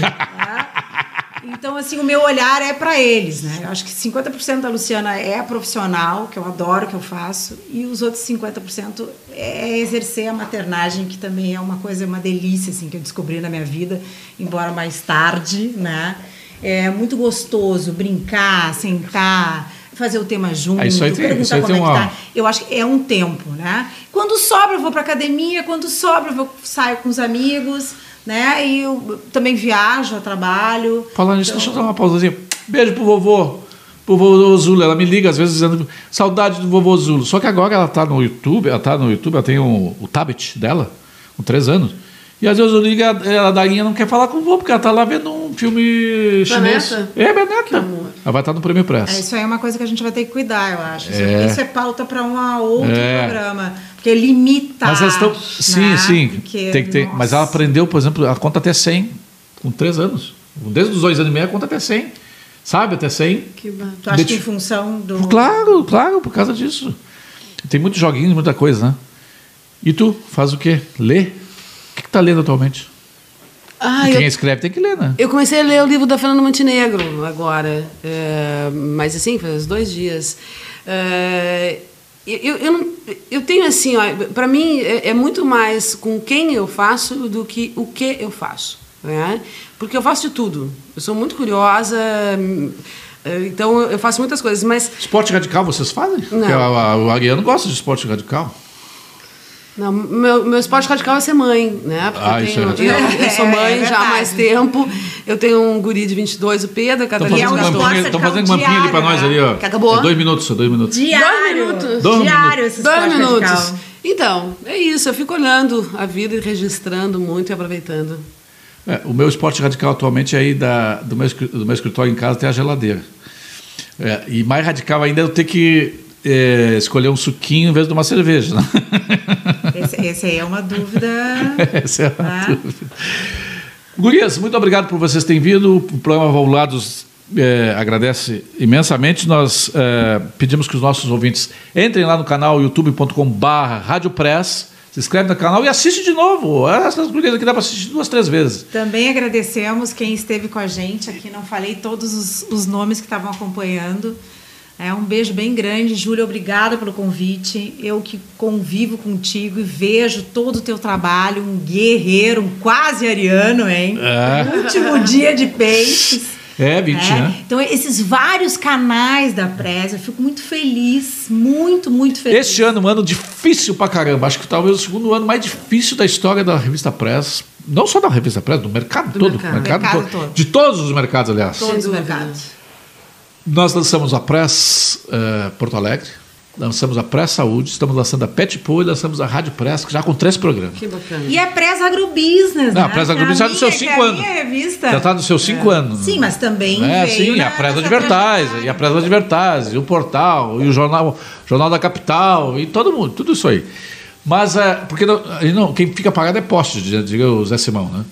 [SPEAKER 3] Então, assim, o meu olhar é para eles, né? Eu acho que 50% da Luciana é profissional, que eu adoro, que eu faço, e os outros 50% é exercer a maternagem, que também é uma coisa, uma delícia, assim, que eu descobri na minha vida, embora mais tarde, né? É muito gostoso brincar, sentar, fazer o tema junto,
[SPEAKER 1] isso aí tem, perguntar isso aí como é uma...
[SPEAKER 3] tá. Eu acho que é um tempo, né? Quando sobra, eu vou para academia, quando sobra, eu vou, saio com os amigos né? E eu também viajo, eu trabalho.
[SPEAKER 1] Falando nisso, então... deixa eu dar uma pausazinha. Beijo pro vovô, pro vovô Zulo. Ela me liga às vezes dizendo saudade do vovô Zulo. Só que agora ela tá no YouTube, ela tá no YouTube, ela tem o, o tablet dela, com três anos. E às vezes eu ligo, a Darinha não quer falar com o vô, porque ela tá lá vendo um filme chinês. Beneta? É, Beneta. Ela vai estar no Prêmio Press.
[SPEAKER 3] É, isso aí é uma coisa que a gente vai ter que cuidar, eu acho. É. Isso é pauta para um outro é. programa. Porque limita.
[SPEAKER 1] Mas elas estão. Sim, né? sim. Porque, tem que ter. Mas ela aprendeu, por exemplo, a conta até 100, com 3 anos. Desde os dois anos e meio, a conta até 100. Sabe, até 100.
[SPEAKER 3] Que bom. Tu acha que em função do.
[SPEAKER 1] Claro, claro, por causa disso. Tem muitos joguinhos, muita coisa, né? E tu, faz o quê? Lê? Que, que tá lendo atualmente? Ah, quem eu, escreve tem que ler, né?
[SPEAKER 2] Eu comecei a ler o livro da Fernanda Montenegro agora, é, mas assim, faz dois dias. É, eu, eu, não, eu tenho assim, para mim é, é, muito mais com quem eu faço do que o que eu faço. Né? Porque eu faço de tudo. Eu sou muito curiosa, é, então eu faço muitas coisas. Mas...
[SPEAKER 1] Esporte radical vocês fazem? Não. Porque o Ariano gosta de esporte radical.
[SPEAKER 2] Não, meu, meu esporte radical é ser mãe, né? Porque ah, eu, tenho, é eu, eu, sou *laughs* mãe é, já há mais tempo. Eu tenho um guri de 22, o Pedro, cada
[SPEAKER 1] Estão fazendo, é um estão fazendo mampinha ali para nós ali, ó.
[SPEAKER 2] Que acabou?
[SPEAKER 1] É dois minutos, dois minutos.
[SPEAKER 3] Diário.
[SPEAKER 2] Dois minutos.
[SPEAKER 3] Dois Diário
[SPEAKER 2] esse Dois minutos. Radical. Então, é isso. Eu fico olhando a vida e registrando muito e aproveitando.
[SPEAKER 1] É, o meu esporte radical atualmente é aí da, do, meu, do meu escritório em casa tem a geladeira. É, e mais radical ainda é eu ter que é, escolher um suquinho em vez de uma cerveja. Né? *laughs*
[SPEAKER 3] Esse, esse aí é uma dúvida. *laughs*
[SPEAKER 1] Essa é uma né? dúvida. Gurias, muito obrigado por vocês terem vindo. O programa Valulados é, agradece imensamente. Nós é, pedimos que os nossos ouvintes entrem lá no canal youtube.com/barra Rádio Press se inscreve no canal e assiste de novo. Essas gurias aqui dá para assistir duas, três vezes.
[SPEAKER 3] Também agradecemos quem esteve com a gente aqui. Não falei todos os, os nomes que estavam acompanhando. É um beijo bem grande, Júlia. Obrigada pelo convite. Eu que convivo contigo e vejo todo o teu trabalho, um guerreiro, um quase ariano, hein? É. Último dia de peixes.
[SPEAKER 1] É, 20, né? né?
[SPEAKER 3] Então, esses vários canais da Press, eu fico muito feliz, muito, muito feliz.
[SPEAKER 1] Este ano, um ano difícil pra caramba. Acho que talvez o segundo ano mais difícil da história da revista Press. Não só da revista Press, do mercado do todo. Mercado, mercado, mercado todo. todo. De todos os mercados, aliás.
[SPEAKER 3] Todos os mercados.
[SPEAKER 1] Nós lançamos a Press uh, Porto Alegre lançamos a Pré-Saúde, estamos lançando a Pet Pool e lançamos a Rádio Press, já com três programas.
[SPEAKER 2] Que bacana.
[SPEAKER 3] E a Press Agrobusiness,
[SPEAKER 1] Não, né? a Press Agrobusiness já está nos seus cinco anos.
[SPEAKER 3] Revista.
[SPEAKER 1] Já está nos seus cinco é. anos.
[SPEAKER 3] Sim, mas também
[SPEAKER 1] é, Sim, a Press Advertise, e a Press Advertise, e o portal, e o Jornal, Jornal da Capital, e todo mundo, tudo isso aí. Mas, é, porque não, não, quem fica pagado é poste, diga o Zé Simão, né?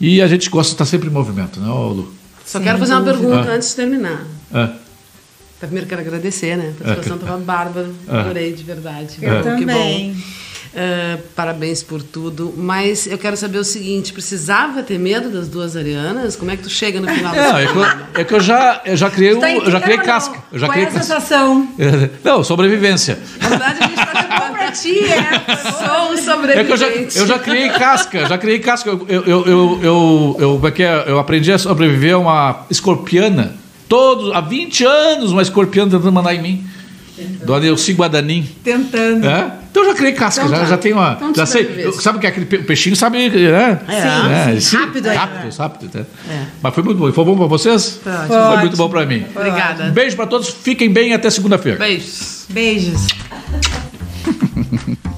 [SPEAKER 1] E a gente gosta de estar sempre em movimento, né, Lu?
[SPEAKER 2] Só quero fazer uma pergunta ah. antes de terminar. Ah. Primeiro quero agradecer, né? A participação estava é. bárbara, é. adorei de verdade.
[SPEAKER 3] Eu é. também.
[SPEAKER 2] Uh, parabéns por tudo. Mas eu quero saber o seguinte: precisava ter medo das duas Arianas? Como é que tu chega no final
[SPEAKER 1] Não, é que, eu, é que eu já, eu já criei, tá eu já criei casca. Eu já
[SPEAKER 3] Qual
[SPEAKER 1] criei
[SPEAKER 3] é a casca. sensação?
[SPEAKER 1] Não, sobrevivência.
[SPEAKER 2] Na verdade, a gente está bom pra ti, é. Sou um sobrevivente. É que
[SPEAKER 1] eu já, eu já criei casca, já criei casca. Eu, eu, eu, eu, eu, eu, eu aprendi a sobreviver a uma escorpiana todos, há 20 anos, uma escorpião tentando mandar em mim. Do Anelci Guadanin.
[SPEAKER 3] Tentando.
[SPEAKER 1] É? Então já criei casca, então, já, tá. já tenho uma. Então, já sei. Sabe que é aquele peixinho sabe, né?
[SPEAKER 3] É, sim, é, rápido aí.
[SPEAKER 1] Rápido, né? rápido. Né? É. Mas foi muito bom. Foi bom para vocês? Foi,
[SPEAKER 3] foi
[SPEAKER 1] muito bom para mim.
[SPEAKER 2] Obrigada.
[SPEAKER 1] Um beijo para todos. Fiquem bem até segunda-feira.
[SPEAKER 2] Beijos.
[SPEAKER 3] Beijos. *laughs*